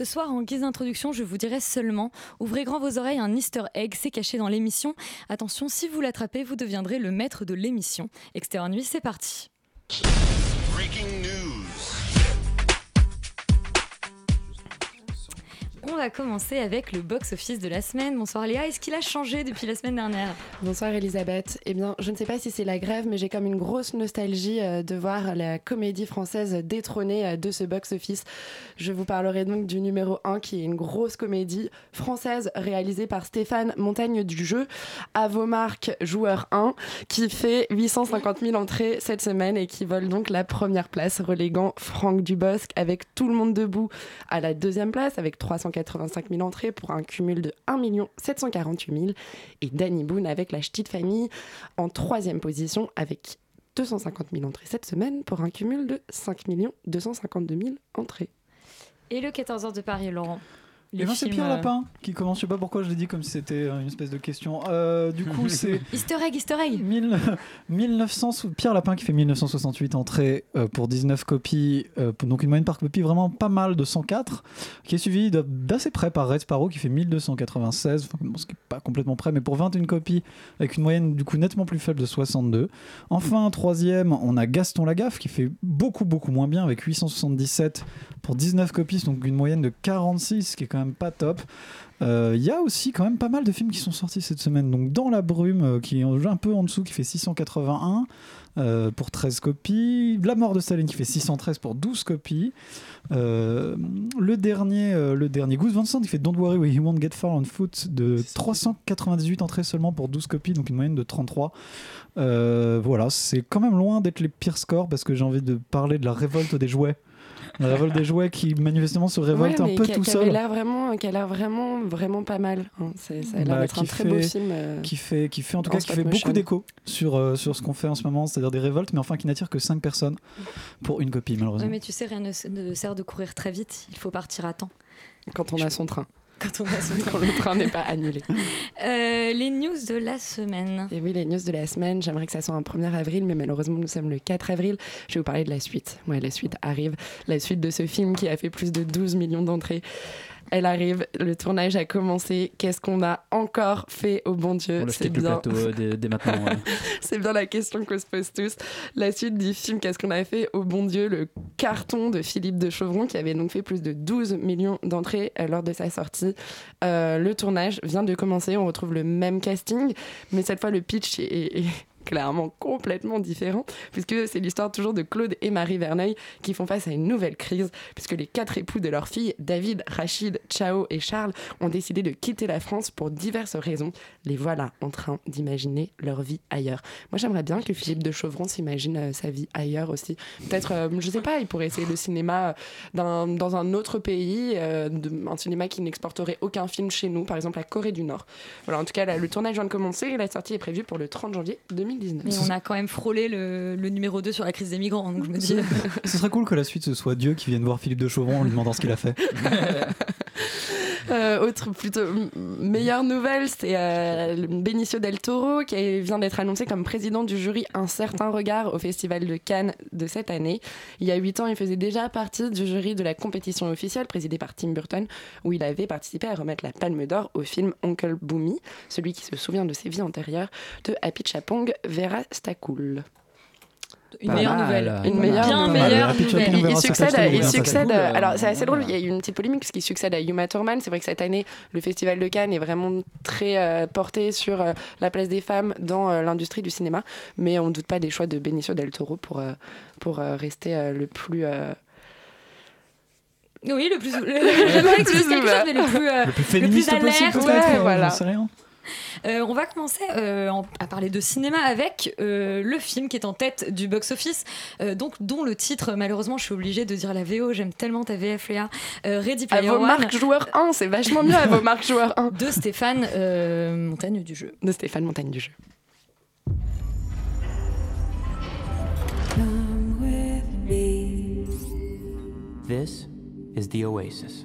Ce soir, en guise d'introduction, je vous dirai seulement ouvrez grand vos oreilles, un easter egg s'est caché dans l'émission. Attention, si vous l'attrapez, vous deviendrez le maître de l'émission. Extérieur nuit, c'est parti. On va commencer avec le box-office de la semaine. Bonsoir Léa, est-ce qu'il a changé depuis la semaine dernière Bonsoir Elisabeth. Eh bien, je ne sais pas si c'est la grève, mais j'ai comme une grosse nostalgie euh, de voir la comédie française détrônée euh, de ce box-office. Je vous parlerai donc du numéro 1 qui est une grosse comédie française réalisée par Stéphane Montagne du Jeu, à vos marques joueur 1, qui fait 850 000 entrées cette semaine et qui vole donc la première place, reléguant Franck Dubosc avec Tout le monde debout à la deuxième place avec 385 000 entrées pour un cumul de 1 748 000 et Danny Boone avec La Ch'tite Famille en troisième position avec 250 000 entrées cette semaine pour un cumul de 5 252 000 entrées. Et le 14h de Paris, Laurent? Et ben c'est Pierre euh, Lapin qui commence, je sais pas pourquoi je l'ai dit comme si c'était euh, une espèce de question. Euh, du coup, c'est Easter egg, Easter egg 1000 1900 sou- Pierre Lapin qui fait 1968 entrées pour 19 copies, donc une moyenne par copie vraiment pas mal de 104, qui est suivi d'assez près par Red Sparrow qui fait 1296, enfin, bon, ce qui est pas complètement près, mais pour 21 copies avec une moyenne du coup nettement plus faible de 62. Enfin, troisième, on a Gaston Lagaffe qui fait beaucoup beaucoup moins bien avec 877 pour 19 copies, donc une moyenne de 46, ce qui est quand même pas top. Euh, Il y a aussi quand même pas mal de films qui sont sortis cette semaine. Donc Dans la brume, euh, qui est un peu en dessous, qui fait 681 euh, pour 13 copies. La mort de Staline qui fait 613 pour 12 copies. Euh, le dernier, euh, le dernier Goose Van Sant qui fait Don't Worry We Won't Get Far on Foot de 398 entrées seulement pour 12 copies, donc une moyenne de 33. Euh, voilà, c'est quand même loin d'être les pires scores parce que j'ai envie de parler de la révolte des jouets. La révolte des jouets qui manifestement se révolte Ouais, un peu qui a- tout qui seul. l'air vraiment, qui a l'air vraiment, vraiment pas mal. hein. C'est- Ça a l'air Bah, d'être un qui très beau film. euh. qui fait, qui fait en tout en cas qui fait beaucoup d'écho sur, euh, sur ce qu'on fait en ce moment, c'est-à-dire des révoltes, mais enfin qui n'attire que 5 personnes pour une copie Ouais, malheureusement. mais tu sais, rien ne sert de courir très vite, il faut partir à temps. Quand on a son train. Quand on a son Quand le train n'est pas annulé. Euh, les news de la semaine. Et oui, les news de la semaine, j'aimerais que ça soit un 1er avril, mais malheureusement, nous sommes le 4 avril. Je vais vous parler de la suite. Ouais, la suite arrive. La suite de ce film qui a fait plus de 12 millions d'entrées. Elle arrive, le tournage a commencé. Qu'est-ce qu'on a encore fait? Au bon Dieu C'est le bien. plateau euh, dès, dès maintenant. ouais. C'est bien la question qu'on se pose tous. La suite du film Qu'est-ce qu'on a fait? Au bon Dieu Le carton de Philippe de Chauvron qui avait donc fait plus de 12 millions d'entrées euh, lors de sa sortie. Euh, le tournage vient de commencer. On retrouve le même casting, mais cette fois le pitch est clairement complètement différent puisque c'est l'histoire toujours de Claude et Marie Verneuil qui font face à une nouvelle crise puisque les quatre époux de leur fille David, Rachid, Chao et Charles ont décidé de quitter la France pour diverses raisons. Les voilà en train d'imaginer leur vie ailleurs. Moi, j'aimerais bien que Philippe de Chauvron s'imagine euh, sa vie ailleurs aussi. Peut-être, euh, je sais pas, il pourrait essayer le cinéma euh, dans un autre pays, euh, un cinéma qui n'exporterait aucun film chez nous, par exemple la Corée du Nord. Voilà, en tout cas, le tournage vient de commencer et la sortie est prévue pour le 30 janvier 2019. Mais on a quand même frôlé le, le numéro 2 sur la crise des migrants, donc je me dis. Ce serait cool que la suite ce soit Dieu qui vienne voir Philippe de Chauvron en lui demandant ce qu'il a fait. Euh, autre plutôt meilleure nouvelle, c'est euh, Benicio del Toro qui vient d'être annoncé comme président du jury Un certain regard au Festival de Cannes de cette année. Il y a huit ans, il faisait déjà partie du jury de la compétition officielle présidée par Tim Burton, où il avait participé à remettre la Palme d'Or au film Uncle Boomy, celui qui se souvient de ses vies antérieures de Happy Chapong Vera Stakul. Une meilleure mal. nouvelle. Une meilleure Bien nouvelle. meilleure nouvelle. Chapping Il, succède, à- il succède à- alors c'est assez drôle, il y a eu une petite polémique parce qu'il succède à Uma Thurman. C'est vrai que cette année, le Festival de Cannes est vraiment très euh, porté sur euh, la place des femmes dans euh, l'industrie du cinéma, mais on ne doute pas des choix de Benicio del Toro pour, euh, pour euh, rester euh, le plus... euh, Oui, le plus. Le, le plus. euh, Le plus féministe alerte, possible ouais, euh, voilà. Euh, on va commencer euh, à parler de cinéma avec euh, le film qui est en tête du box-office, donc dont le titre, malheureusement, je suis obligée de dire la VO, j'aime tellement ta VF, Léa. Ready Player à vos One. marques joueur 1, c'est vachement mieux à vos marques joueur 1. De Stéphane Montagne du jeu. De Stéphane Montagne du jeu. This is the Oasis.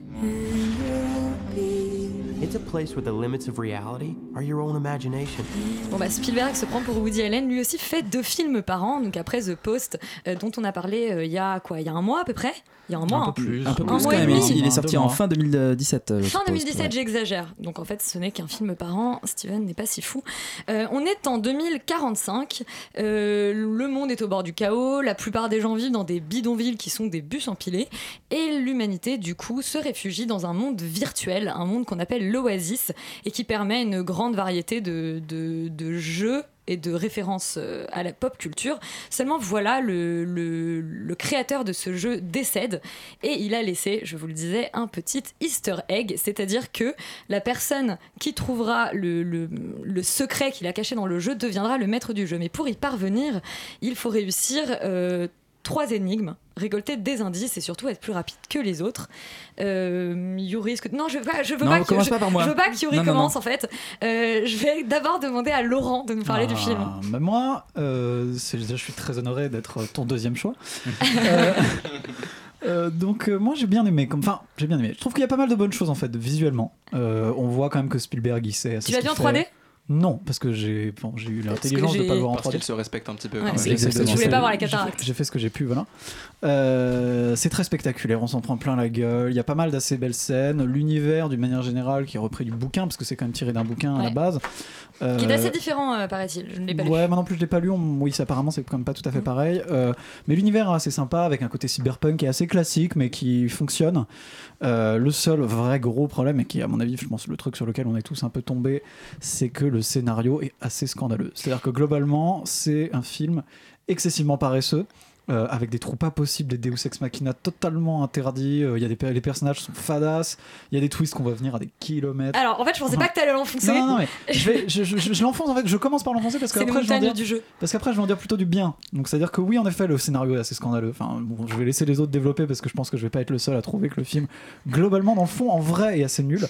It's a place where the limits of reality are your own imagination. Bon bah Spielberg se prend pour Woody Allen, lui aussi fait deux films par an, donc après The Post, euh, dont on a parlé euh, il y a quoi, il y a un mois à peu près? Il y a un mois. Un hein. peu plus. Un peu Un plus mois quand même. Il, il est sorti en fin 2017. euh, je Fin suppose, 2017, ouais. j'exagère. Donc en fait, ce n'est qu'un film par an. Steven n'est pas si fou. Euh, on est en 2045. Euh, le monde est au bord du chaos. La plupart des gens vivent dans des bidonvilles qui sont des bus empilés. Et l'humanité, du coup, se réfugie dans un monde virtuel, un monde qu'on appelle l'Oasis, et qui permet une grande variété de, de- jeux et de références euh, à la pop culture. Seulement voilà, le, le- créateur de ce jeu décède et il a laissé, je vous le disais, un petit easter egg, c'est-à-dire que la personne qui trouvera le, le- le secret qu'il a caché dans le jeu deviendra le maître du jeu. Mais pour y parvenir, il faut réussir euh, trois énigmes, récolter des indices et surtout être plus rapide que les autres. Euh, Yuri, que... Non, je veux pas, je veux Non, pas que, je, pas par moi. je veux pas que Yuri Non, non, commence en fait. Euh, je vais d'abord demander à Laurent de nous parler du Ah, film. bah moi, euh, je suis très honoré d'être ton deuxième choix. Euh, donc euh, moi j'ai bien aimé, comme, enfin j'ai bien aimé. Je trouve qu'il y a pas mal de bonnes choses en fait visuellement. Euh, on voit quand même que Spielberg il sait. Tu l'as vu en 3D? Non, parce que j'ai bon, j'ai eu Parce l'intelligence de j'ai- pas le voir en Parce 3D. qu'il se respecte un petit peu. Ouais, quand même. Je voulais pas voir la j'ai fait- cataracte. J'ai fait ce que j'ai pu, voilà. Euh, c'est très spectaculaire, on s'en prend plein la gueule. Il y a pas mal d'assez belles scènes. L'univers, d'une manière générale, qui est repris du bouquin, parce que c'est quand même tiré d'un bouquin à la base. Qui est Euh, assez différent, euh, paraît-il. Je ne l'ai pas lu. Ouais, moi non plus je l'ai pas lu. On- Oui, apparemment c'est quand même pas tout à fait pareil. Euh, mais l'univers est assez sympa avec un côté cyberpunk qui est assez classique mais qui fonctionne. Euh, le seul vrai gros problème et qui, à mon avis, je pense le truc sur lequel on est tous un peu tombés, c'est que le scénario est assez scandaleux. C'est-à-dire que globalement, c'est un film excessivement paresseux. Euh, avec des trous pas possibles, des Deus Ex Machina totalement interdits, euh, y a des, les personnages sont fadas, il y a des twists qu'on va venir à des kilomètres. Alors, en fait, je pensais pas que t'allais l'enfoncer. Non, non, non, mais je, vais, je, je- je- je l'enfonce en fait, je commence par l'enfoncer parce qu'après je vais en dire, du jeu. parce qu'après je vais en dire plutôt du bien. Donc c'est à dire que oui en effet le scénario est assez scandaleux. Enfin bon, je vais laisser les autres développer parce que je pense que je vais pas être le seul à trouver que le film globalement dans le fond en vrai est assez nul.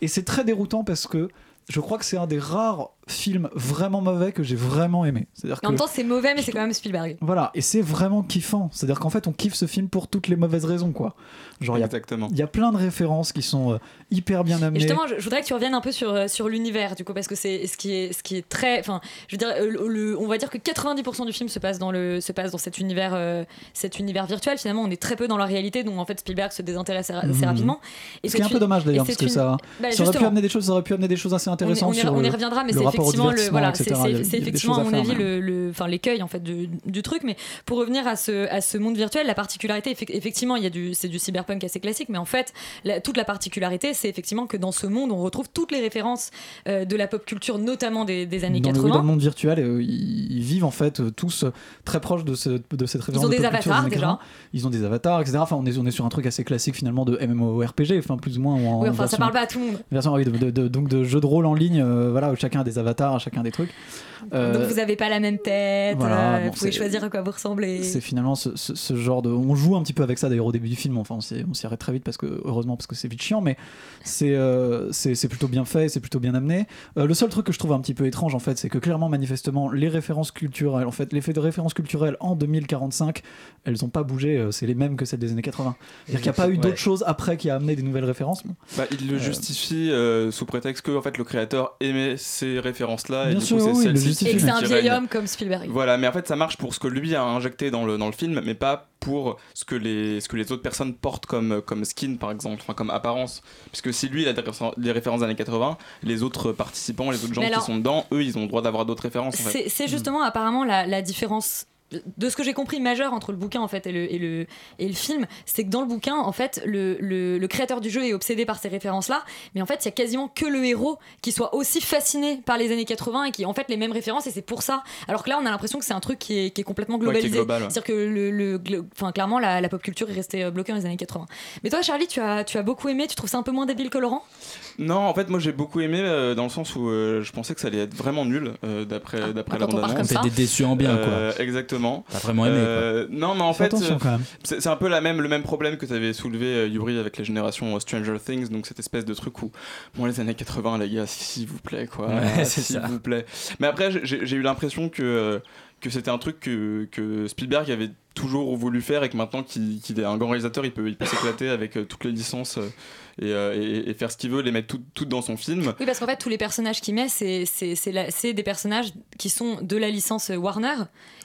Et c'est très déroutant parce que je crois que c'est un des rares films vraiment mauvais que j'ai vraiment aimé. C'est-à-dire En même temps, c'est mauvais, mais c'est quand même Spielberg. voilà, et c'est vraiment kiffant. C'est-à-dire qu'en fait, on kiffe ce film pour toutes les mauvaises raisons, quoi. Genre, il y a Exactement. il y a plein de références qui sont euh, hyper bien Et amenées. justement, je, je voudrais que tu reviennes un peu sur, euh, sur l'univers, du coup, parce que c'est ce qui est, ce qui est très. Enfin, je veux dire, euh, le, le- on va dire que 90% du film se passe dans, le, se passe dans cet, univers, euh, cet univers virtuel. Finalement, on est très peu dans la réalité, donc en fait, Spielberg se désintéresse assez, assez Mhm. rapidement. Et Ce qui est un peu dommage d'ailleurs, parce que une- ça, Bah, ça aurait pu amener des choses, ça aurait pu amener des choses assez On y, intéressantes on y- sur on y reviendra, mais c'est rapport au le, divertissement, voilà, etc. c'est- effectivement à à mon avis le, le- enfin l'écueil en fait du, du truc. Mais pour revenir à ce, à ce monde virtuel, la particularité, effe- effectivement, il y a du, c'est du cyberpunk assez classique, mais en fait, la- toute la particularité, c'est effectivement que dans ce monde, on retrouve toutes les références euh, de la pop culture, notamment des, des années dans le, 80. oui, dans le monde virtuel, euh, ils, ils vivent en fait euh, tous très proches de, ce- de cette référence. ont de des pop avatars, déjà. 80. Ils ont des avatars, etc. Enfin, on est, on est sur un truc assez classique finalement de MMORPG, enfin plus ou moins. en oui, enfin, ça version- parle pas à tout le monde. version, oui, de, de- de- donc de jeux de rôle en ligne, voilà, où chacun a des avatars, chacun a des trucs. Euh, Donc vous avez pas la même tête, voilà, euh, bon, vous pouvez choisir à quoi vous ressemblez. C'est finalement ce, ce- ce genre de. On joue un petit peu avec ça d'ailleurs au début du film. Enfin, on s'y arrête très vite parce que heureusement parce que c'est vite chiant, mais c'est euh, plutôt bien fait, c'est plutôt bien amené. Euh, le seul truc que je trouve un petit peu étrange en fait, c'est que clairement, manifestement, les références culturelles, en fait, l'effet de références culturelles en 2045, elles ont pas bougé. C'est les mêmes que celles des années 80. C'est-à-dire qu'il n'y a pas eu Ouais. d'autres choses après qui a amené des nouvelles références. Bon. Bah, il le Euh, justifie euh, sous prétexte que en fait, le créateur aimait ces références-là. et du sûr, coup, c'est oui, il le celle-ci justifie, Et que c'est un vieil règne. homme comme Spielberg. Voilà, mais en fait, ça marche pour ce que lui a injecté dans le, dans le film, mais pas pour ce que les, ce que les autres personnes portent comme, comme skin, par exemple, enfin, comme apparence. Puisque si lui, il a des, réfé- des références des années 80, les autres participants, les autres gens alors- qui sont dedans, eux, ils ont le droit d'avoir d'autres références. En fait. C'est c'est justement apparemment la, la différence de ce que j'ai compris majeure entre le bouquin en fait et le, et le, et le film, c'est que dans le bouquin en fait le, le, le créateur du jeu est obsédé par ces références là, mais en fait il y a quasiment que le héros qui soit aussi fasciné par les années 80 et qui ait en fait les mêmes références et c'est pour ça. Alors que là on a l'impression que c'est un truc qui est, qui est complètement Ouais, globalisé. global, ouais. C'est-à-dire que le, enfin clairement la, la pop culture est restée euh, bloquée dans les années 80. Mais toi Charlie tu as, tu as beaucoup aimé, tu trouves ça un peu moins débile que Laurent? Non, en fait, moi j'ai beaucoup aimé euh, dans le sens où euh, je pensais que ça allait être vraiment nul euh, d'après d'après bah, la comme ça. T'es déçu en bien, Euh, quoi. exactement. T'as vraiment aimé, quoi. Euh, non, mais en fait, euh, c'est un peu la même, le même problème que tu avais soulevé, euh, Yuri, avec les générations euh, Stranger Things, donc cette espèce de truc où, bon, les années 80, les gars, s'il vous plaît, quoi. Ouais, c'est S'il ça. vous plaît. Mais après, j'ai eu l'impression que. que c'était un truc que, que Spielberg avait toujours voulu faire et que maintenant qu'il est un grand réalisateur, il peut, il peut s'éclater avec euh, toutes les licences euh, et, euh, et- et faire ce qu'il veut, les mettre toutes, dans son film. Oui, parce qu'en fait, tous les personnages qu'il met, c'est c'est- c'est la- c'est des personnages qui sont de la licence Warner.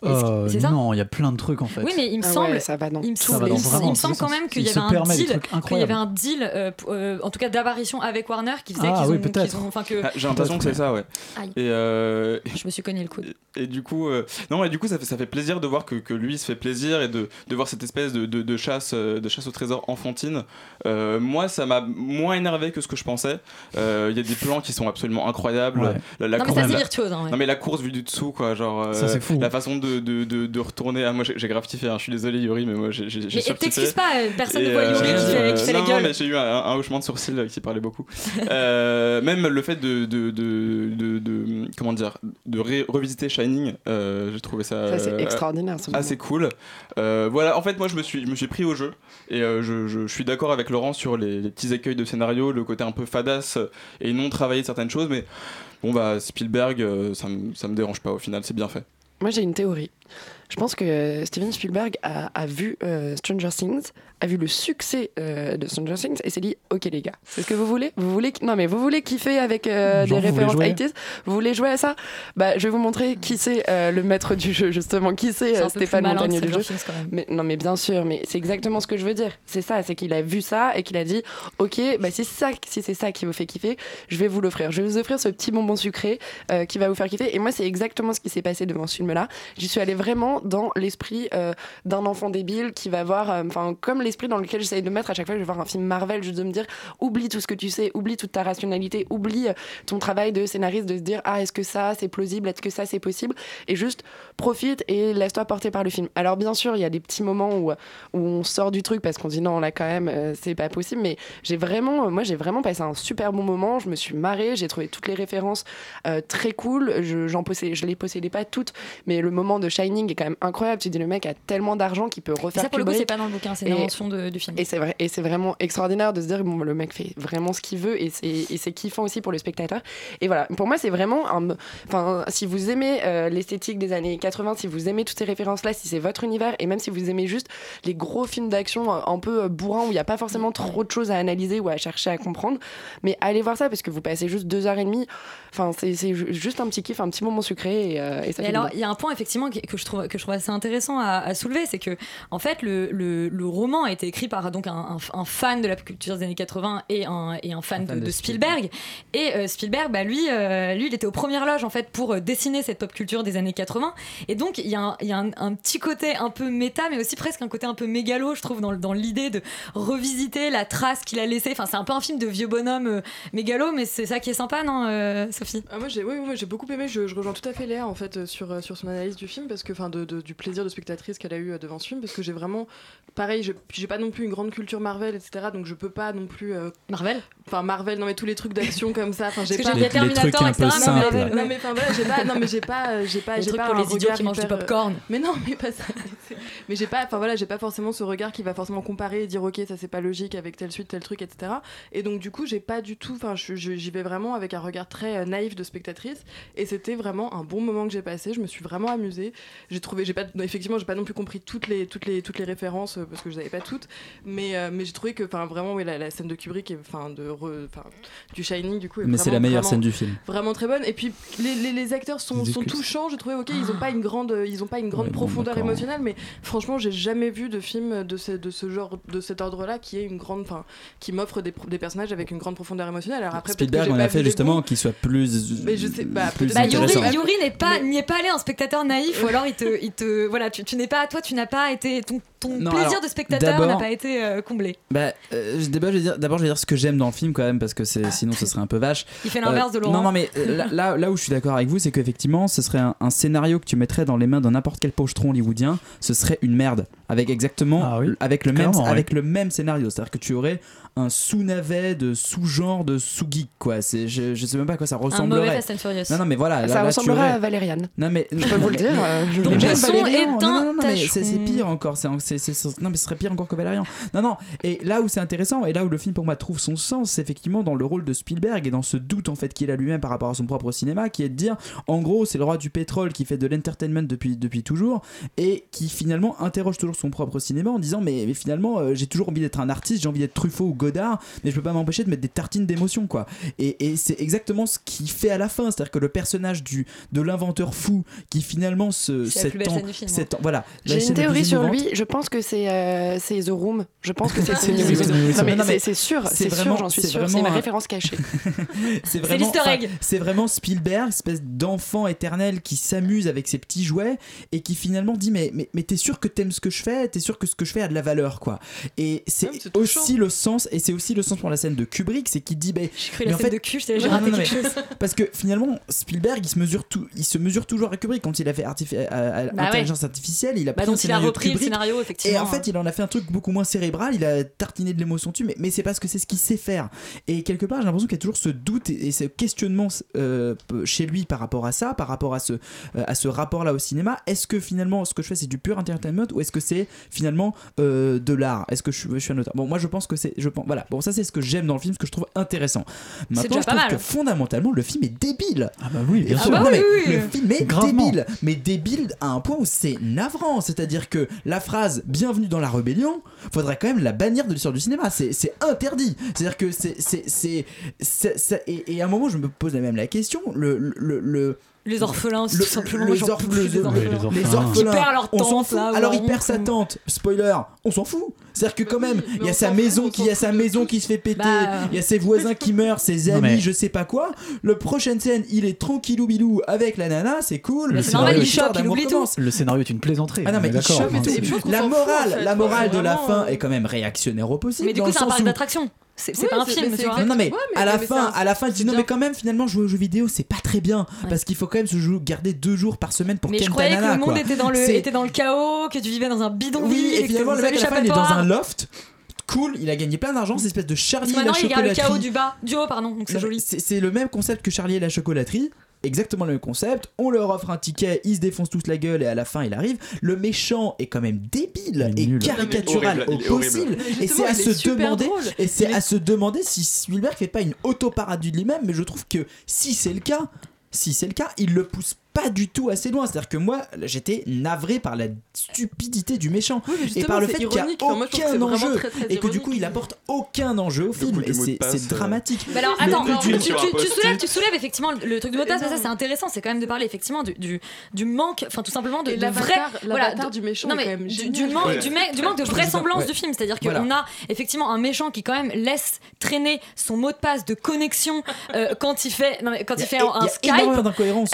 Euh, c'est ça non, il y a plein de trucs en fait. Oui, mais il me Ah semble, ouais, ça va dans il me tous Ça va semble, dans il, vraiment il me tous semble les quand même qu'il Il y avait un deal, qu'il y avait un deal, euh, p- euh, en tout cas d'apparition avec Warner, qui faisait Ah qu'ils oui, ont, peut-être. qu'ils ont- que Ah, J'ai l'impression que c'est ça, ouais. Aïe. Et, euh, je me suis cogné le coude. et du coup, euh, non, et du coup, ça fait, ça fait plaisir de voir que, que lui se fait plaisir et de, de voir cette espèce de, de, de chasse, euh, de chasse au trésor enfantine. Euh, moi, ça m'a moins énervé que ce que je pensais. Euh, Il y a des plans qui sont absolument incroyables. Ouais. La, la non, mais course- ça c'est virtuose. hein, ouais. Non mais la course vue du dessous quoi genre euh, Ça, c'est fou. la façon de, de, de, de retourner ah moi j'ai j'ai grave kiffé hein. je suis désolé Yuri mais moi j'ai j'ai j'ai Mais t'excuses pas, euh, personne ne voit Yuri qui euh, fait, non, la gueule. mais j'ai eu un, un hochement de sourcil euh, qui parlait beaucoup. Euh, même le fait de, comment dire, de ré- revisiter Shining, euh, j'ai trouvé ça, Ça, c'est euh, extraordinaire. ce assez cool. Euh, voilà, en fait, moi, je me suis, je me suis pris au jeu et euh, je, je- je suis d'accord avec Laurent sur les, les petits écueils de scénario, le côté un peu fadasse et non travaillé de certaines choses, mais bon, bah, Spielberg, euh, ça, me, ça me dérange pas au final, c'est bien fait. Moi, j'ai une théorie. Je pense que Steven Spielberg a, a vu euh, Stranger Things, a vu le succès euh, de Stranger Things et s'est dit Ok, les gars, c'est ce que vous voulez? Vous voulez Non, mais vous voulez kiffer avec euh, Genre, des références jouer? 80s Vous voulez jouer à ça? Bah, je vais vous montrer qui c'est euh, le maître du jeu, justement. Qui c'est euh, Stéphane Montagnier du jeu? Stranger Things, quand même. mais, non, mais bien sûr, mais c'est exactement ce que je veux dire. C'est ça, c'est qu'il a vu ça et qu'il a dit Ok, bah, si, c'est ça, si c'est ça qui vous fait kiffer, je vais vous l'offrir. Je vais vous offrir ce petit bonbon sucré euh, qui va vous faire kiffer. Et moi, c'est exactement ce qui s'est passé devant ce film-là. J'y suis allée vraiment dans l'esprit euh, d'un enfant débile qui va voir, euh, enfin, comme l'esprit dans lequel j'essaye de mettre à chaque fois que je vais voir un film Marvel, juste de me dire Oublie tout ce que tu sais, oublie toute ta rationalité, oublie euh, ton travail de scénariste, de se dire Ah, est-ce que ça c'est plausible, est-ce que ça c'est possible? Et juste profite et laisse-toi porter par le film. Alors, bien sûr, il y a des petits moments où, où on sort du truc parce qu'on dit non, là quand même, euh, c'est pas possible. Mais j'ai vraiment, moi, j'ai vraiment passé un super bon moment. Je me suis marrée, j'ai trouvé toutes les références très cool. Je, j'en je les possédais pas toutes, mais le moment de Shining est quand même incroyable. Tu dis, le mec a tellement d'argent qu'il peut Et refaire ça, pour le coup, c'est pas dans le bouquin, c'est une Et- invention de- du film. Et c'est vrai, et c'est vraiment extraordinaire de se dire bon, le mec fait vraiment ce qu'il veut et c'est et c'est kiffant aussi pour le spectateur. Et voilà, pour moi c'est vraiment un, enfin si vous aimez euh, l'esthétique des années 80, si vous aimez toutes ces références là, si c'est votre univers et même si vous aimez juste les gros films d'action euh, un peu euh, bourrins où il n'y a pas forcément trop de choses à analyser ou à chercher à comprendre, mais allez voir ça parce que vous passez juste deux heures et demie. Enfin c'est c'est ju- juste un petit kiff, un petit moment sucré et, euh, et ça fait alors, il y a un point effectivement que que je trouve que je trouve assez intéressant à, à soulever, c'est que en fait le, le, le roman a été écrit par donc un, un- un fan de la pop culture des années 80 et un, et un fan, fan de, de de Spielberg. Et euh, Spielberg, bah, lui, euh, lui, il était aux premières loges en fait pour euh, dessiner cette pop culture des années 80. Et donc il y a, un, il y a un, un petit côté un peu méta, mais aussi presque un côté un peu mégalo, je trouve, dans, dans l'idée de revisiter la trace qu'il a laissée. Enfin, c'est un peu un film de vieux bonhomme euh, mégalo, mais c'est ça qui est sympa, non, euh, Sophie? Ah, moi j'ai oui, oui, j'ai beaucoup aimé, je, je rejoins tout à fait Léa en fait sur, sur son analyse du film parce que enfin de, de- du plaisir de spectatrice qu'elle a eu euh, devant ce film parce que j'ai vraiment pareil, je- j'ai pas non plus une grande culture Marvel etc donc je peux pas non plus euh, Marvel? enfin Marvel non mais tous les trucs d'action comme ça enfin j'ai pas Les- les trucs Terminator, un peu etc., mais simples. Non ouais. mais enfin voilà j'ai pas non mais j'ai pas euh, j'ai pas Les j'ai trucs pas pour un les idiots regard qui mangent du euh, popcorn. mais non mais pas ça mais mais j'ai pas enfin voilà j'ai pas forcément ce regard qui va forcément comparer et dire ok ça c'est pas logique avec telle suite tel truc etc et donc du coup j'ai pas du tout enfin j'y vais vraiment avec un regard très naïf de spectatrice et c'était vraiment un bon moment que j'ai passé je me suis vraiment amusée j'ai trouvé j'ai pas effectivement j'ai pas non plus compris toutes les toutes les toutes les références euh, parce que je les avais pas toutes mais euh, mais j'ai trouvé que enfin vraiment oui, la, la scène de Kubrick et enfin de re- enfin du Shining du coup est Mais c'est vraiment- la meilleure vraiment- scène du film. vraiment très bonne et puis les, les, les acteurs sont, sont touchants je trouvais ok ils ont pas une grande ils ont pas une grande Ouais, profondeur émotionnelle mais franchement j'ai jamais vu de film de ce, de ce genre de cet ordre là qui est une grande enfin qui m'offre des, personnages avec une grande profondeur émotionnelle alors après Spielberg j'ai en pas a fait justement qu'il soit plus. Mais je sais- bah, plus Bah. Yuri, Yuri n'est pas, n'y est pas allé en spectateur naïf, ou alors il te, il te, voilà, tu, n'es pas, toi, tu n'as pas été, ton, ton plaisir de spectateur n'a pas été euh, comblé bah, euh, D'abord, je vais dire, d'abord, je vais dire ce que j'aime dans le film quand même parce que c'est, ah. sinon ce serait un peu vache. Il fait l'inverse de euh, Laurent. Non, non, mais là, là, où je suis d'accord avec vous, c'est qu'effectivement, ce serait un, scénario que tu mettrais dans les mains d'un n'importe quel pochetron hollywoodien, ce serait une merde avec exactement ah avec le même avec le même scénario, c'est-à-dire que tu aurais un sous-navet de sous-genre de sous-geek quoi. C'est je, je sais même pas à quoi ça ressemblerait. Un Fast and Furious. Non non mais voilà, ça ressemblerait à Valériane. Non mais je peux vous le dire. Je... Donc, le son. Non, c'est, pire encore, c'est non, mais ce serait pire encore que Valérian. Non, non. Et là où c'est intéressant, et là où le film pour moi trouve son sens, c'est effectivement dans le rôle de Spielberg et dans ce doute en fait qu'il a lui-même par rapport à son propre cinéma, qui est de dire, en gros, c'est le roi du pétrole qui fait de l'entertainment depuis, depuis toujours et qui finalement interroge toujours son propre cinéma en disant, mais, finalement, euh, j'ai toujours envie d'être un artiste, j'ai envie d'être Truffaut ou Godard, mais je peux pas m'empêcher de mettre des tartines d'émotion, quoi. Et, c'est exactement ce qu'il fait à la fin, c'est-à-dire que le personnage du, de l'inventeur fou qui finalement se. C'est voilà. J'ai une théorie sur lui, je pense que c'est euh, The Room. Je pense que c'est C'est sûr, c'est sûr, j'en suis sûr. C'est ma référence cachée. c'est vraiment, c'est vraiment Spielberg, espèce d'enfant éternel qui s'amuse avec ses petits jouets et qui finalement dit mais mais, mais t'es sûr que t'aimes ce que je fais, t'es sûr que ce que je fais a de la valeur quoi. Et c'est aussi le sens et c'est aussi le sens pour la scène de Kubrick, c'est qu'il dit ben. J'ai cru de cul, raté. Parce que finalement Spielberg il se mesure tout, il se mesure toujours à Kubrick quand il a fait bah intelligence artificielle, il a bah il a repris le scénario et en fait, il en a fait un truc beaucoup moins cérébral, il a tartiné de l'émotion dessus, mais, mais c'est parce que c'est ce qu'il sait faire. Et quelque part, j'ai l'impression qu'il y a toujours ce doute et, ce questionnement euh, chez lui par rapport à ça, par rapport à ce, euh, ce rapport-là au cinéma. Est-ce que finalement, ce que je fais, c'est du pur entertainment ou est-ce que c'est finalement euh, de l'art? Est-ce que je, je, suis un auteur? Bon, moi, je pense que c'est. Voilà, bon, ça, c'est ce que j'aime dans le film, ce que je trouve intéressant. Maintenant, je trouve que fondamentalement, le film est débile. Ah bah oui, bien ah sûr. Bah ah bah. Le film est débile, mais débile à un point où c'est navrant. C'est-à-dire que la phrase Bienvenue dans la rébellion faudrait quand même la bannir de l'histoire du cinéma. C'est interdit. C'est-à-dire que c'est. Et, à un moment, je me pose la même la question le les orphelins, le, tout. Les, les, orphelins. les, orphelins. Perdent leur tante. Alors, il perd sa tante. Spoiler, on s'en fout. C'est-à-dire que quand même, il y a sa maison qui, a sa maison qui se fait péter, bah, euh, il y a ses voisins qui meurent, ses amis, je sais pas quoi. Le prochaine scène, il est tranquillou bilou avec la nana, c'est cool. C'est normal, il chope, il oublie. Le scénario est une plaisanterie. Ah il. La morale, la morale de la fin est quand même réactionnaire au possible. Mais du coup, c'est un parc d'attraction c'est oui, pas un film tu vois non, mais, ouais, mais, à la mais fin à la fin je dis non mais quand même finalement jouer aux jeux vidéo c'est pas très bien ouais. parce qu'il faut quand même se jouer, garder deux jours par semaine pour mais Ken je croyais Tanana, que le monde était dans le, était dans le chaos que tu vivais dans un bidonville oui et, et finalement le mec à la fin il est dans un loft cool, il a gagné plein d'argent, cette espèce de Charlie et la chocolaterie. Maintenant, il garde le chaos du bas, du haut, pardon, donc c'est joli. C'est le même concept que Charlie et la chocolaterie, exactement le même concept. On leur offre un ticket, ils se défoncent tous la gueule et à la fin il arrive. Le méchant est quand même débile et caricatural au possible. Et c'est à se demander. Et c'est à se demander si Spielberg fait pas une autoparadie de lui-même. Mais je trouve que si c'est le cas, si c'est le cas, il le pousse pas du tout assez loin. C'est-à-dire que moi, j'étais navré par la stupidité du méchant oui, et par le fait qu'il n'y a aucun moi, enjeu très, très et que du coup, il apporte aucun enjeu au film. Et c'est dramatique. Bah alors, attends, non, tu, tu, tu, soulèves, tu, soulèves, effectivement le truc du mot de passe, mais ça c'est intéressant. C'est quand même de parler effectivement du, du, du manque, enfin tout simplement de, de vrai, voilà, du méchant, non, mais, quand même du, du, man, ouais. du, me, du, manque de vraisemblance du film. C'est-à-dire qu'on a effectivement un méchant qui quand même laisse traîner son mot de passe de connexion euh, quand il fait, quand il fait un Skype. d'incohérence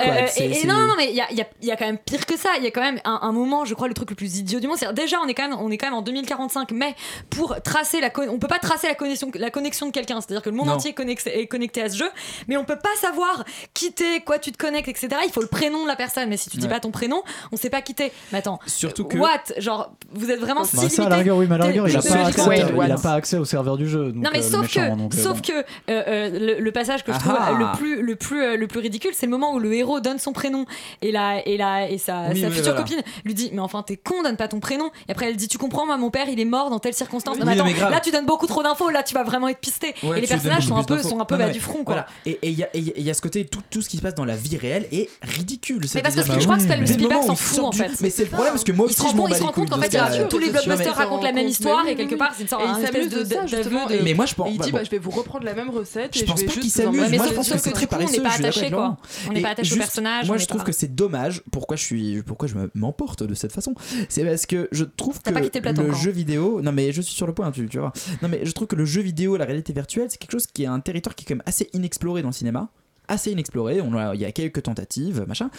non, mais il y a, quand même pire que ça. Il y a quand même un, moment, je crois, le truc le plus idiot du monde. C'est déjà, on est quand même, on est quand même en 2045, mais pour tracer la, on peut pas tracer la connexion, la connexion de quelqu'un. C'est-à-dire que le monde entier est connecté, à ce jeu, mais on peut pas savoir qui t'es, quoi tu te connectes, etc. Il faut le prénom de la personne. Mais si tu dis pas ton prénom, on sait pas qui t'es. Mais attends, surtout que what, genre, vous êtes vraiment bah, il a, pas accès, au serveur du jeu. Non, mais euh, sauf que, euh, sauf que euh, le, passage que je trouve ah. le plus, le plus, le plus ridicule, c'est le moment où le héros donne son prénom prénom. Et et et sa, oui, sa future voilà. copine lui dit mais enfin t'es con donne pas ton prénom. Et après elle dit tu comprends moi mon père il est mort dans telle circonstance. Oui, non, mais attends, mais là tu donnes beaucoup trop d'infos. Là tu vas vraiment être pisté. Ouais, et les personnages sont un peu sont un peu du front quoi. Voilà. et il y, a ce côté tout, tout ce qui se passe dans la vie réelle est ridicule mais parce que je crois que le Spielberg s'en fout en fait. Mais c'est le problème parce que moi je se rend compte qu'en fait tous les blockbusters racontent la même histoire et quelque part c'est une de mais moi je pense il bah, dit bah, bah, je vais vous reprendre la même recette je pense pas qu'il s'amuse. moi je pense que c'est très paresseux on n'est pas attaché quoi on n'est pas attaché au personnage moi je je trouve que c'est dommage. Pourquoi je suis, pourquoi je m'emporte de cette façon? C'est parce que je trouve que le, jeu vidéo. Non mais je suis sur le point, tu, tu vois. Non mais je trouve que le jeu vidéo, la réalité virtuelle, c'est quelque chose qui est un territoire qui est quand même assez inexploré dans le cinéma assez inexploré, il y a quelques tentatives, machin,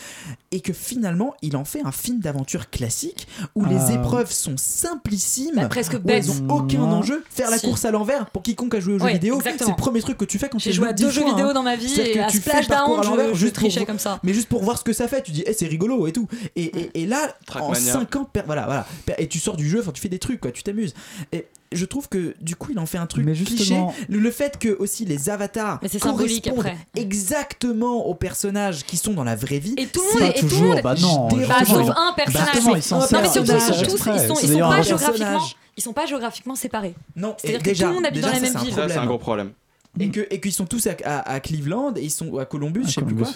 et que finalement il en fait un film d'aventure classique où les ah. épreuves sont simplissimes, bah, presque bêtes, elles n'ont aucun mmh. enjeu. Faire la course à l'envers pour quiconque a joué aux jeux vidéo, c'est le premier truc que tu fais quand tu joues à deux jeux vidéo hein. dans ma vie tu fais down, à l'envers comme ça. Mais juste pour voir ce que ça fait, tu dis eh, c'est rigolo et tout. Et, et, là, en 5 ans, voilà, voilà, et tu sors du jeu, tu fais des trucs tu t'amuses. Et je trouve que du coup, il en fait un truc Mais cliché. justement- Le, le fait que aussi les avatars Mais c'est symbolique correspondent après. exactement aux personnages qui sont dans la vraie vie. Et tout le monde, Pas et tout le toujours, monde, bah non. Des- Bah, sauf ils- un personnage. justement, ils s'en non, mais surtout, ils sont tous, ils sont, ils sont pas géographiquement, ils sont pas géographiquement séparés. Non, C'est-à-dire que déjà, tout le monde habite déjà, dans la même ville. Ça, c'est un gros problème. et que et qu'ils sont tous à, à- à Cleveland et ils sont à Columbus, À je sais plus quoi.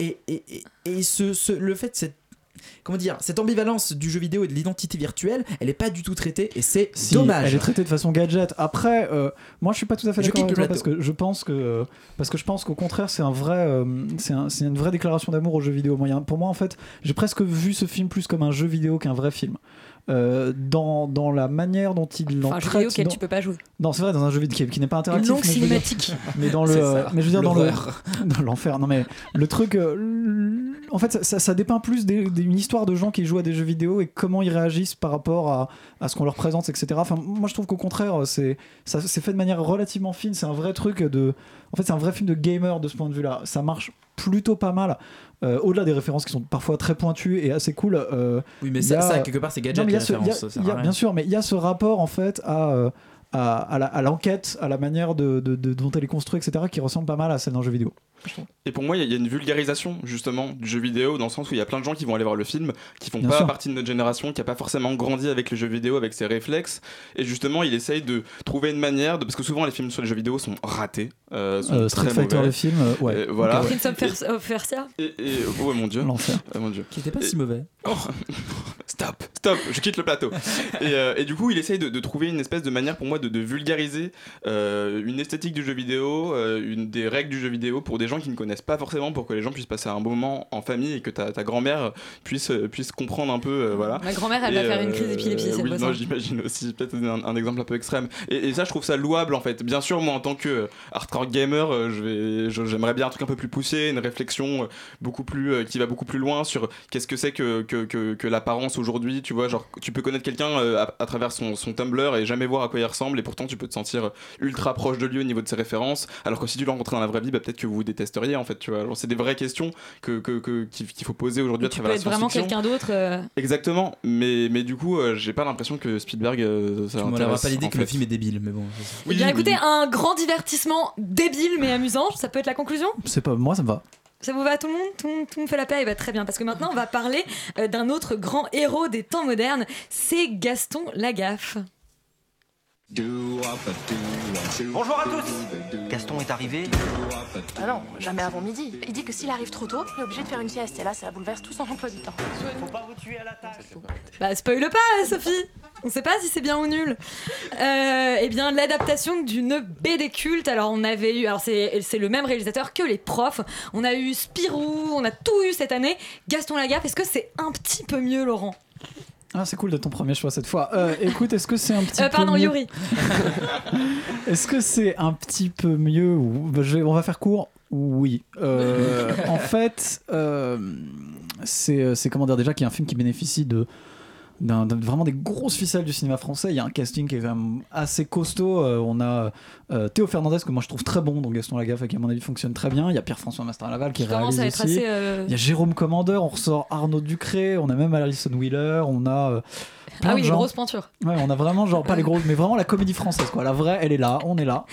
Et, et, et, et ce, ce- le fait cette comment dire cette ambivalence du jeu vidéo et de l'identité virtuelle, elle est pas du tout traitée et c'est Si, dommage. Elle est traitée de façon gadget. Après, euh, moi, je suis pas tout à fait d'accord avec toi parce que je pense que parce que je pense qu'au contraire, c'est un vrai, euh, c'est un- c'est une vraie déclaration d'amour au jeu vidéo. A- pour moi, en fait, j'ai presque vu ce film plus comme un jeu vidéo qu'un vrai film. Euh, dans, dans la manière dont il Enfin, un jeu auquel dans- tu peux pas jouer. Non, c'est vrai, dans un jeu vidéo qui, n'est pas interactif. Une longue mais dire- cinématique. Mais dans le, euh, mais je veux dire dans le, l'horreur. dans l'enfer. Non mais le truc, euh, en fait, ça, ça, ça dépeint plus des- des- une histoire de gens qui jouent à des jeux vidéo et comment ils réagissent par rapport à, à ce qu'on leur présente, etc. Enfin, moi je trouve qu'au contraire, c'est ça c'est fait de manière relativement fine. C'est un vrai truc de, en fait, c'est un vrai film de gamer de ce point de vue-là. Ça marche plutôt pas mal. Euh, Au-delà des références qui sont parfois très pointues et assez cool. euh, Oui, mais il y ça, a- ça, quelque part, c'est gadget, Non, mais y a les ce- y a- y a-. Bien sûr, mais il y a ce rapport en fait à, euh, à, la- à l'enquête, à la manière de, de- de- dont elle est construite, etc., qui ressemble pas mal à celle d'un jeu vidéo. Et pour moi, il y, a- il y a une vulgarisation justement du jeu vidéo dans le sens où il y a plein de gens qui vont aller voir le film, qui font Bien pas sûr. partie de notre génération, qui a pas forcément grandi avec les jeux vidéo, avec ses réflexes. Et justement, il essaye de trouver une manière de parce que souvent les films sur les jeux vidéo sont ratés, euh, sont Euh, très Street Fighter, mauvais. le film, euh, ouais. Et voilà. Prince of Pers- of Persia Et, et- oh mon dieu. L'enfer. Oh mon dieu. Qui était pas Et- si mauvais. Oh. Stop, stop, je quitte le plateau. et, euh, et du coup, il essaye de, de trouver une espèce de manière pour moi de, de vulgariser euh, une esthétique du jeu vidéo, euh, une des règles du jeu vidéo pour des gens qui ne connaissent pas forcément, pour que les gens puissent passer un bon moment en famille et que ta, ta grand-mère puisse, puisse comprendre un peu. euh, voilà. Ma grand-mère, elle Et, va faire une crise d'épilepsie, si elle Oui, non, ça. j'imagine aussi, peut-être un, un exemple un peu extrême. Et, et ça, je trouve ça louable en fait. Bien sûr, moi en tant que hardcore gamer, je vais, je- j'aimerais bien un truc un peu plus poussé, une réflexion beaucoup plus, euh, qui va beaucoup plus loin sur qu'est-ce que c'est que, que, que, que l'apparence aujourd'hui. Tu vois, genre, tu peux connaître quelqu'un euh, à, à travers son, son Tumblr et jamais voir à quoi il ressemble, et pourtant tu peux te sentir ultra proche de lui au niveau de ses références. Alors que si tu le rencontrais dans la vraie vie, bah, peut-être que vous vous détesteriez en fait. Tu vois, Genre, c'est des vraies questions que, que, que- qu'il qu'il faut poser aujourd'hui à Tu travers peux la être vraiment quelqu'un d'autre. euh, Exactement, mais, mais du coup, euh, j'ai pas l'impression que Spielberg. euh, ça Tu m'enlèveras l'intéresse, pas l'idée que le film est débile, mais bon. Eh bien, écoutez, un grand divertissement débile mais amusant, ça peut être la conclusion? C'est pas moi, ça me va. Ça vous va tout le monde tout, le monde- tout fait la paix Et bah, Très bien, parce que maintenant on va parler euh, d'un autre grand héros des temps modernes, c'est Gaston Lagaffe. Bonjour à tous Gaston est arrivé Ah non, jamais avant midi. Il dit que s'il arrive trop tôt, il est obligé de faire une sieste. Et là, ça bouleverse tout son emploi du temps. Faut pas vous tuer à la tâche Bah, spoil pas, Sophie On sait pas si c'est bien ou nul. Euh, eh bien, l'adaptation d'une BD culte. Alors, on avait eu. Alors, c'est c'est le même réalisateur que les profs. On a eu Spirou, on a tout eu cette année. Gaston Lagaffe, est-ce que c'est un petit peu mieux, Laurent? Ah, c'est cool de ton premier choix cette fois. Euh, écoute, est-ce que c'est un petit Euh, peu Pardon, mieux Yuri. Est-ce que c'est un petit peu mieux ou... bah, je vais- On va faire court. Oui. Euh, en fait, euh, c'est comment dire déjà qu'il y a un film qui bénéficie de d'un- d'un- vraiment des grosses ficelles du cinéma français. Il y a un casting qui est quand même assez costaud. Euh, on a euh, Théo Fernandez que moi je trouve très bon, donc Gaston Lagaffe qui à mon avis fonctionne très bien. Il y a Pierre-François Mastra-Laval qui réalise aussi. assez, euh, Il y a Jérôme Commandeur, on ressort Arnaud Ducré, on a même Alison Wheeler, on a plein Ah oui, de les gens. grosses pointures. Ouais, on a vraiment, genre, pas les grosses, mais vraiment la comédie française, quoi. La vraie, elle est là, on est là.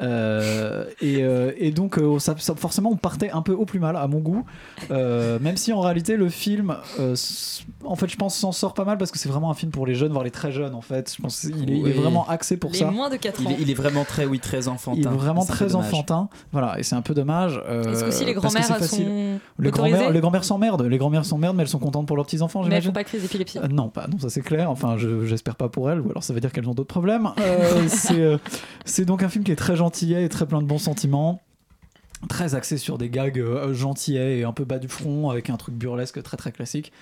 Euh, et, euh, et donc, euh, ça, ça- forcément, on partait un peu au plus mal, à mon goût. Euh, même si en réalité, le film, euh, en fait, je pense, s'en sort pas mal parce que c'est vraiment un film pour les jeunes, voire les très jeunes, en fait. Je pense qu'il est, il est Oui. vraiment axé pour Les ça. moins de 4 ans. Il est, il est vraiment très, oui, très enfantin. Il est vraiment très enfantin, voilà, et c'est un peu dommage. euh, Est-ce que aussi les facile. sont Les les grand-mères s'emmerdent, les grand-mères s'emmerdent, mais elles sont contentes pour leurs petits enfants, Mais elles font pas crise d'épilepsie. Euh, non, pas, non, ça c'est clair. Enfin, je- j'espère pas pour elles, ou alors ça veut dire qu'elles ont d'autres problèmes. Euh, c'est euh, donc un film qui est très gentillet et très plein de bons sentiments. Très axé sur des gags euh, gentillets et un peu bas du front, avec un truc burlesque très très classique.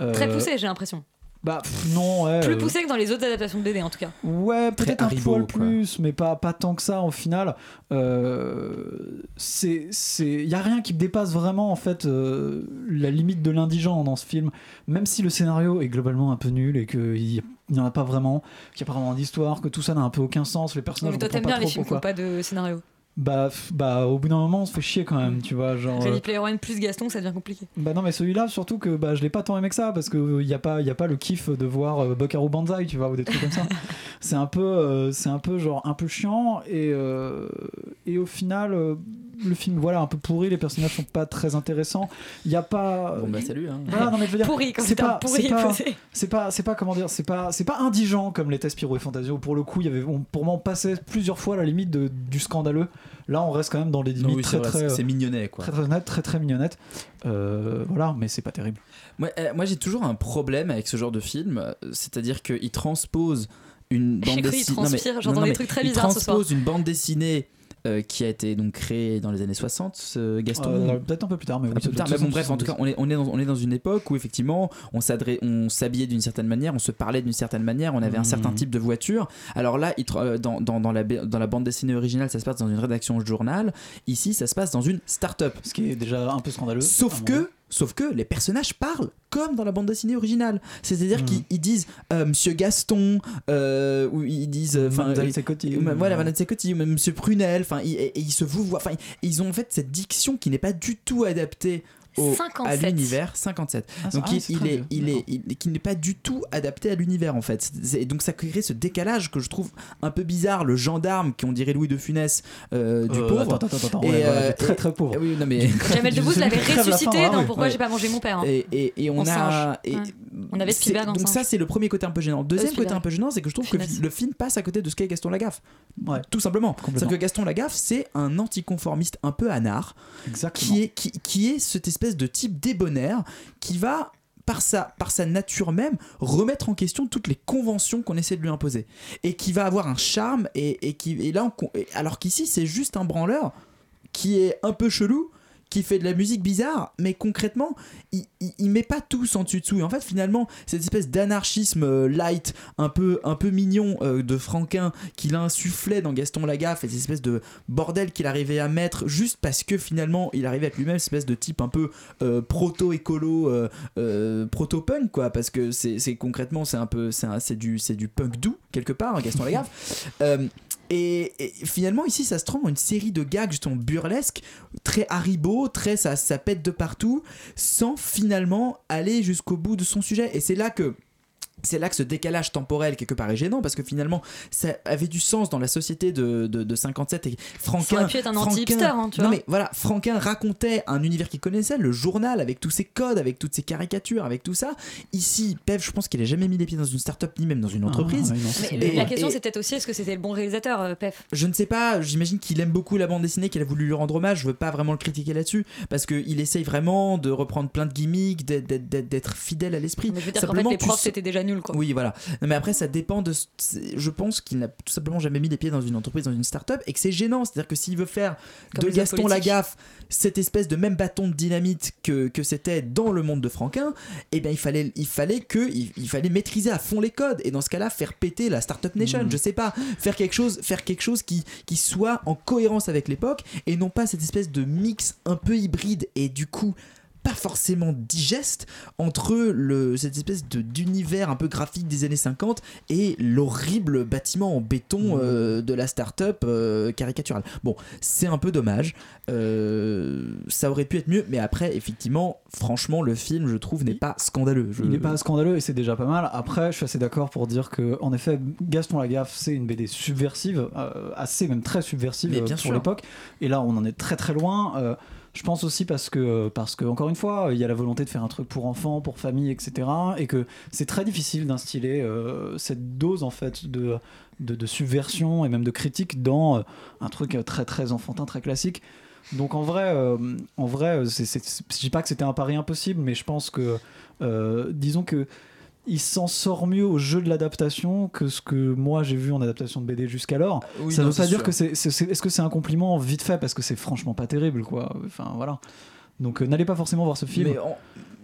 Euh, Très poussé, j'ai l'impression. Bah, pff, non, ouais. Plus euh, poussé que dans les autres adaptations de BD en tout cas. Ouais, peut-être un Haribo, poil quoi. plus, mais pas, pas tant que ça au final. Euh, c'est, c'est, il y a rien qui dépasse vraiment en fait euh, la limite de l'indigent dans ce film. Même si le scénario est globalement un peu nul et qu'il n'y en a pas vraiment, qu'il n'y a pas vraiment d'histoire, que tout ça n'a un peu aucun sens, les personnages. Mais toi t'aimes bien les films qui n'ont pas de scénario. Bah, bah au bout d'un moment on se fait chier quand même, tu vois. Genre, Ready euh, Player One plus Gaston, ça devient compliqué. bah non mais celui-là surtout que bah, je l'ai pas tant aimé que ça parce que il y a pas y a pas le kiff de voir euh, Buckaroo Banzai tu vois ou des trucs comme ça c'est un peu euh, c'est un peu genre un peu chiant et euh, et au final euh, le film voilà un peu pourri les personnages sont pas très intéressants il y a pas Bon, bah, salut, hein. Voilà, non, mais je veux dire, Pourri, comme c'est pas pourri, c'est pas c'est pas c'est pas comment dire c'est pas c'est pas indigent comme les tests Spirou et Fantasio où pour le coup il y avait on, pour moi on passait plusieurs fois à la limite de- du scandaleux là on reste quand même dans les Non, limites oui, très vrai, très c'est- mignonnet, quoi. très très honnêtes très très mignonnettes Euh, voilà mais c'est pas terrible Moi, euh, moi, j'ai toujours un problème avec ce genre de film, c'est-à-dire qu'il transpose une J'ai bande cru qu'il dessinée. transpire, j'entends des trucs très bizarres ce Il soir. transpose une bande dessinée. Euh, qui a été donc créée dans les années 60, ce Gaston. Euh, peut-être un peu plus tard mais oui, peu plus tard, mais bon, bref, en 72. tout cas, on est, on est, dans, on est dans une époque où effectivement, on s'habillait d'une certaine manière, on se parlait d'une certaine manière, on avait un Mhm. certain type de voiture. Alors là, il dans, dans, dans la, dans la bande dessinée originale, ça se passe dans une rédaction journal. Ici, ça se passe dans une start-up. ce qui est déjà un peu scandaleux Sauf que, sauf que les personnages parlent comme dans la bande dessinée originale. C'est-à-dire Mhm. qu'ils ils disent euh, Monsieur Gaston, euh, ou ils disent, euh, Mademoiselle ils- Secotti, voilà, Madame Secotti, ou même Monsieur Prunel. Enfin, ils- et, et ils se. Enfin, ils ont en fait cette diction qui n'est pas du tout adaptée. Au, à 57. l'univers 57 Ah, donc ah, il, c'est il est il est il- qui n'est pas du tout adapté à l'univers en fait C'est- et donc ça crée ce décalage que je trouve un peu bizarre le gendarme qui on dirait Louis de Funès euh, du Euh, pauvre attends, attends, attends, attends, Et, ouais, euh, très, très pauvre. oui non mais Jamel Debbouze l'avait Crève la ressuscité hein, dans. Pourquoi Ouais. j'ai pas mangé mon père. hein. et, et, et on En a Ouais. On avait c'est- Spielberg en donc singe. ça c'est le premier côté un peu gênant deuxième Euh, côté un peu gênant c'est que je trouve que le film passe à côté de ce qu'est Gaston Lagaffe tout simplement c'est-à-dire que Gaston Lagaffe c'est un anticonformiste un peu anard qui est, qui, qui est cette espèce de type débonnaire qui va par sa, par sa nature même, remettre en question toutes les conventions qu'on essaie de lui imposer. Et qui va avoir un charme, et, et qui, et là, alors qu'ici, c'est juste un branleur qui est un peu chelou, qui fait de la musique bizarre, mais concrètement, il, il, il met pas tous en dessus dessous. Et en fait, finalement, cette espèce d'anarchisme euh, light, un peu, un peu mignon euh, de Franquin qu'il insufflait dans Gaston Lagaffe, et cette espèce de bordel qu'il arrivait à mettre juste parce que finalement, il arrivait à être lui-même cette espèce de type un peu euh, proto-écolo, proto-punk, quoi, parce que c'est concrètement, c'est un peu, c'est du, du punk doux, quelque part, hein, Gaston Lagaffe. Et, finalement, ici, ça se en une série de gags justement burlesques, très haribo, très ça, ça pète de partout, sans finalement aller jusqu'au bout de son sujet. Et c'est là que c'est là que ce décalage temporel quelque part est gênant parce que finalement ça avait du sens dans la société de, de, de 57 et Franquin Ça aurait pu être un Franquin- anti-hipster, hein, tu non vois. mais voilà Franquin racontait un univers qu'il connaissait le journal avec tous ses codes avec toutes ses caricatures avec tout ça ici Pev je pense qu'il a jamais mis les pieds dans une start-up ni même dans une entreprise Ah, oui, non, Mais Et- la question peut-être aussi est-ce que c'était le bon réalisateur, euh, Pef? Je ne sais pas, j'imagine qu'il aime beaucoup la bande dessinée, qu'il a voulu lui rendre hommage. Je veux pas vraiment le critiquer là-dessus, parce qu'il essaye vraiment de reprendre plein de gimmicks, d'être- d'être d'être fidèle à l'esprit. Mais je veux dire qu'en fait Simplement, les profs c'était déjà nul quoi. Oui, voilà. Non, mais après, ça dépend de. Je pense qu'il n'a tout simplement jamais mis les pieds dans une entreprise, dans une start-up, et que c'est gênant. C'est-à-dire que s'il veut faire Comme de Gaston. Lagaffe cette espèce de même bâton de dynamite que, que c'était dans le monde de Franquin, eh bien, il fallait, il fallait que, il, il fallait maîtriser à fond les codes, et dans ce cas-là, faire péter la Startup Nation. Mhm. Je sais pas, faire quelque chose, faire quelque chose qui, qui soit en cohérence avec l'époque, et non pas cette espèce de mix un peu hybride, et du coup pas forcément digeste entre le, cette espèce de- d'univers un peu graphique des années 50 et l'horrible bâtiment en béton euh, de la start-up euh, caricaturale. Bon, c'est un peu dommage. Euh, ça aurait pu être mieux, mais après, effectivement, franchement, le film, je trouve, n'est pas scandaleux. Je- Il n'est pas scandaleux et c'est déjà pas mal. Après, je suis assez d'accord pour dire que, en effet, Gaston Lagaffe, c'est une BD subversive, assez même très subversive Mais bien pour sûr. l'époque. Et là, on en est très très loin. Euh, je pense aussi parce que, parce que, encore une fois, il y a la volonté de faire un truc pour enfants, pour famille, etc. Et que c'est très difficile d'instiller euh, cette dose en fait de, de, subversion et même de critique dans euh, un truc euh, très très enfantin, très classique. Donc en vrai, euh, en vrai, je dis pas que c'était un pari impossible, mais je pense que, euh, disons que il s'en sort mieux au jeu de l'adaptation que ce que moi j'ai vu en adaptation de BD jusqu'alors. Oui, ça non, veut pas dire sûr. que c'est, est-ce que c'est un compliment vite fait parce que c'est franchement pas terrible quoi. Enfin voilà. Donc euh, n'allez pas forcément voir ce film. Mais on-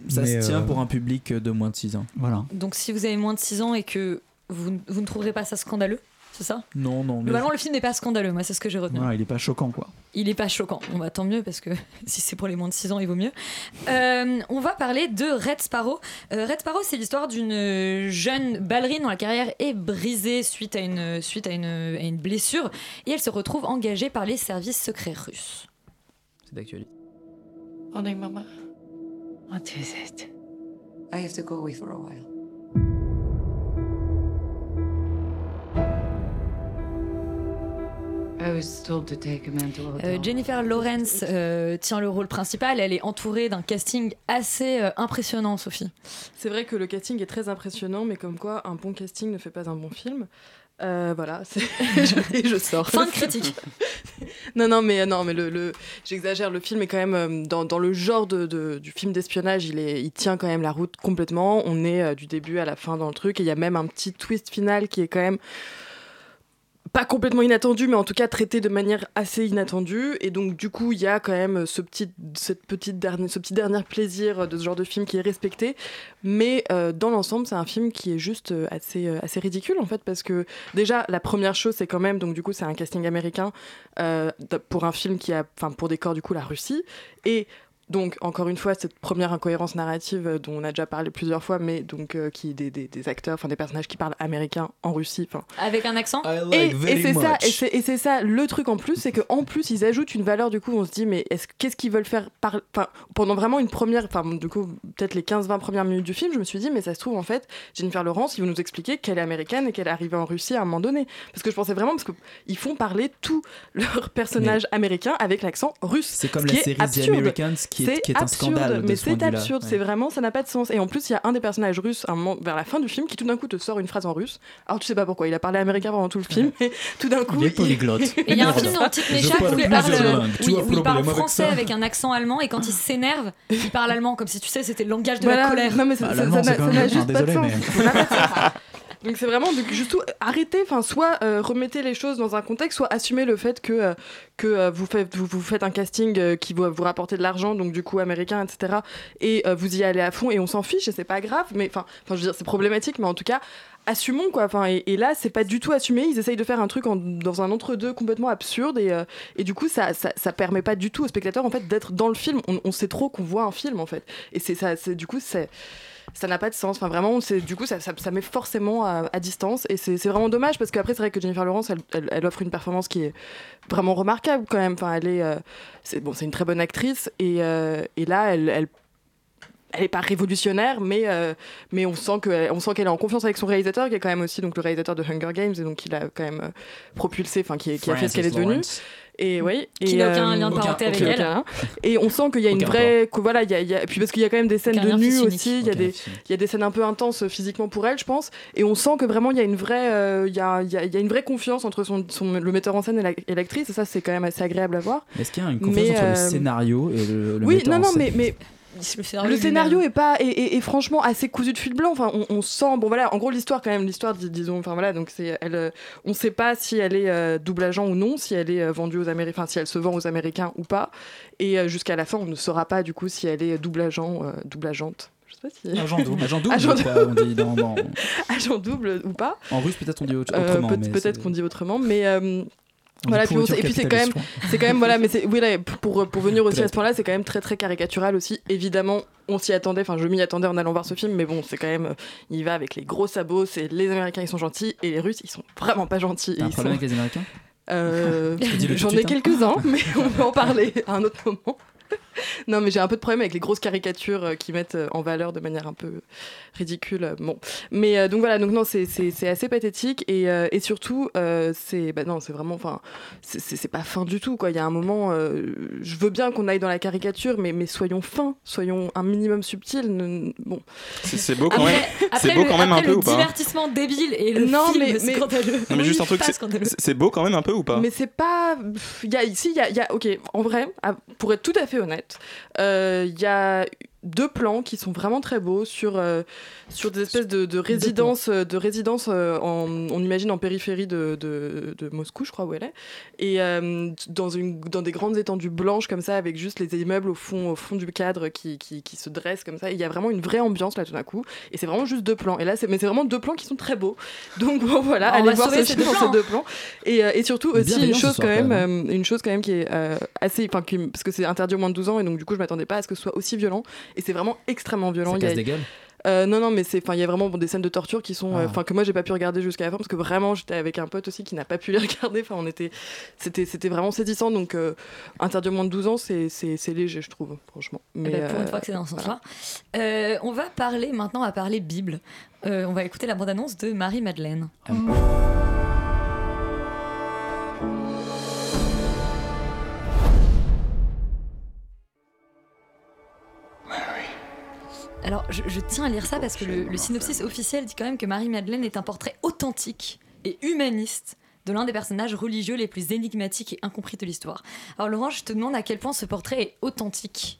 ça Mais, se tient euh, pour un public de moins de 6 ans. Voilà. Donc si vous avez moins de 6 ans et que vous, vous ne trouverez pas ça scandaleux, c'est ça? Non, non. Globalement, le film n'est pas scandaleux, moi, c'est ce que j'ai retenu. Il est pas choquant quoi. Il est pas choquant. Bon, bah, tant mieux, parce que si c'est pour les moins de 6 ans, il vaut mieux. Euh, on va parler de Red Sparrow. Euh, Red Sparrow, c'est l'histoire d'une jeune ballerine dont la carrière est brisée suite à une, suite à une, à une blessure. Et elle se retrouve engagée par les services secrets russes. C'est d'actualité. Morning, Mama. What is it? I have to go away for a while. Euh, Jennifer Lawrence euh, tient le rôle principal. Elle est entourée d'un casting assez euh, impressionnant, Sophie. C'est vrai que le casting est très impressionnant, mais comme quoi un bon casting ne fait pas un bon film. Euh, voilà, je, et je sors. Fin de critique. non, non, mais non, mais le, le- j'exagère. Le film est quand même dans, dans le genre de, de- du film d'espionnage. Il est, il tient quand même la route complètement. On est euh, du début à la fin dans le truc, et il y a même un petit twist final qui est quand même pas complètement inattendu, mais en tout cas traité de manière assez inattendue. Et donc, du coup, il y a quand même ce petit, cette petite dernière, ce petit dernier plaisir de ce genre de film qui est respecté. Mais euh, dans l'ensemble, c'est un film qui est juste euh, assez, euh, assez ridicule, en fait, parce que déjà, la première chose, c'est quand même, donc du coup, c'est un casting américain euh, pour un film qui a, enfin, pour décor, du coup, la Russie. Et donc, encore une fois, cette première incohérence narrative euh, dont on a déjà parlé plusieurs fois, mais donc euh, qui des, des, des acteurs, enfin des personnages qui parlent américain en Russie, Avec un accent et, et c'est ça, et c'est, ça le truc en plus, c'est qu'en plus ils ajoutent une valeur du coup, on se dit mais est-ce, qu'est-ce qu'ils veulent faire par, enfin, pendant vraiment une première, enfin du coup peut-être les 15-20 premières minutes du film, je me suis dit mais ça se trouve en fait Jennifer Lawrence, ils vont nous expliquer qu'elle est américaine et qu'elle est arrivée en Russie à un moment donné, parce que je pensais vraiment parce qu'ils font parler tous leurs personnages américains avec l'accent russe. C'est comme ce la série The. Americans qui est- qui est un absurde, scandale de mais c'est absurde, Ouais. c'est vraiment ça n'a pas de sens. Et en plus il y a un des personnages russes un moment, vers la fin du film qui tout d'un coup te sort une phrase en russe. Alors tu sais pas pourquoi, il a parlé américain pendant tout le film, mais tout d'un coup Il est polyglotte. Et il y a un film m'échappe parle où il parle, où il parle avec français ça avec un accent allemand et quand il s'énerve, il parle allemand comme si tu sais c'était le langage de Voilà. la colère. Non, mais ça- Bah, ça- n'a- juste pas de sens. Donc c'est vraiment donc, juste arrêtez, enfin soit euh, remettez les choses dans un contexte, soit assumez le fait que euh, que euh, vous faites vous, vous faites un casting qui va vous rapporter de l'argent, donc du coup américain, etc. Et vous y allez à fond et on s'en fiche et c'est pas grave, mais enfin je veux dire c'est problématique, mais en tout cas assumons quoi. Enfin et, et là c'est pas du tout assumé, ils essayent de faire un truc dans un entre deux complètement absurde et et du coup ça, ça ça permet pas du tout au spectateur en fait d'être dans le film. On, on sait trop qu'on voit un film en fait et c'est ça c'est du coup c'est ça n'a pas de sens. Enfin, vraiment, du coup, ça, ça, met forcément à, distance. Et c'est vraiment dommage parce qu'après, c'est vrai que Jennifer Lawrence, elle, elle, offre une performance qui est vraiment remarquable quand même. Enfin, elle est, euh, c'est bon, c'est une très bonne actrice. Et, euh, là, elle elle est pas révolutionnaire, mais, euh, mais on sent qu'elle est en confiance avec son réalisateur, qui est quand même aussi donc, le réalisateur de Hunger Games, et donc il a quand même euh, propulsé, enfin qui, qui a fait ce qu'elle est devenue. Et oui, Qui et, n'a aucun euh, lien de parenté avec elle. aucun. Et on sent qu'il y a une Aucun vraie, que voilà, il y a, il y a- et puis parce qu'il y a quand même des scènes Aucun de nu aussi, il y a des, lien physique. il y a des scènes un peu intenses euh, physiquement pour elle, je pense. Et on sent que vraiment il y a une vraie, euh, il y, a, il y a- il y a une vraie confiance entre son, son- le metteur en scène et la- et l'actrice. Et ça, c'est quand même assez agréable à voir. Est-ce qu'il y a une confiance Mais, entre le euh, scénario et le, le oui, metteur non, en non, scène? mais, mais Le scénario, le scénario est pas est, est- est franchement assez cousu de fil blanc. Enfin, on, on sent bon voilà, en gros l'histoire quand même, l'histoire dis- disons, enfin voilà, donc c'est elle, euh, on sait pas si elle est euh, double agent ou non, si elle est euh, vendue aux Américains, enfin si elle se vend aux Américains ou pas. Et euh, jusqu'à la fin, on ne saura pas du coup si elle est double agent, euh, double agente. Je sais pas si Agent double. Agent double, Agent je crois, on dit dans- dans- agent double ou pas. En russe, peut-être on dit autre- Euh, autrement. peut- Peut-être c'est- qu'on dit autrement, mais euh, On voilà. Puis on- et puis c'est quand même, c'est quand même voilà, mais c'est oui là, pour pour venir aussi à ce point-là, c'est quand même très très caricatural aussi. Évidemment, on s'y attendait. Enfin, je m'y attendais en allant voir ce film, mais bon, c'est quand même, euh, il va avec les gros sabots. C'est les Américains, ils sont gentils, et les Russes, ils sont vraiment pas gentils. T'as un problème sont- avec les Américains? Euh, J'en ai hein. quelques-uns, mais on peut en parler à un autre moment. non, mais j'ai un peu de problème avec les grosses caricatures euh, qui mettent euh, en valeur de manière un peu ridicule. euh, Bon, mais euh, donc voilà, donc non, c'est- c'est c'est assez pathétique et, euh, et surtout, euh, c'est bah non, c'est vraiment, enfin, c'est- c'est c'est pas fin du tout quoi. Il y a un moment, euh, je veux bien qu'on aille dans la caricature, mais mais soyons fins, soyons un minimum subtils. ne- Bon, C'est c'est beau quand Après, même. après C'est beau le, quand même un peu ou pas divertissement débile et le Non, film mais- mais- scandaleux. Non mais juste un truc, pas c'est- beau quand même un peu ou pas Mais c'est pas. Il y a, ici, il y a, il y a- Ok, en vrai, pour être tout à fait honnête, euh, il y a deux plans qui sont vraiment très beaux sur, euh, sur des espèces de, de résidences, de résidences euh, en, on imagine en périphérie de, de, de Moscou, je crois où elle est, et euh, dans, une, dans des grandes étendues blanches comme ça, avec juste les immeubles au fond, au fond du cadre qui, qui, qui se dressent comme ça. Il y a vraiment une vraie ambiance là tout d'un coup, et c'est vraiment juste deux plans. Et là, c'est, mais c'est vraiment deux plans qui sont très beaux. Donc bon, voilà, On allez voir ce film ces deux plans. Et, et surtout aussi une chose quand même, euh, une chose quand même qui est assez, enfin parce que c'est interdit au moins de 12 ans, et donc du coup je m'attendais pas à ce que ce soit aussi violent. Et c'est vraiment extrêmement violent. Ça casse des gueules euh, non, non, mais c'est, enfin, il y a vraiment bon, des scènes de torture qui sont, euh, Ah. enfin, que moi j'ai pas pu regarder jusqu'à la fin parce que vraiment j'étais avec un pote aussi qui n'a pas pu les regarder. Enfin, on était, c'était, c'était vraiment saisissant. Donc, euh, interdit au moins de 12 ans, c'est, c'est, c'est léger, je trouve, franchement. Eh Mais ben, pour une euh, fois que c'est dans ce voilà. sens-là. Euh, on va parler maintenant, va parler Bible. Euh, on va écouter la bande-annonce de Marie-Madeleine. Alors, je, tiens à lire ça parce que le, le synopsis officiel dit quand même que Marie-Madeleine est un portrait authentique et humaniste de l'un des personnages religieux les plus énigmatiques et incompris de l'histoire. Alors, Laurent, je te demande à quel point ce portrait est authentique.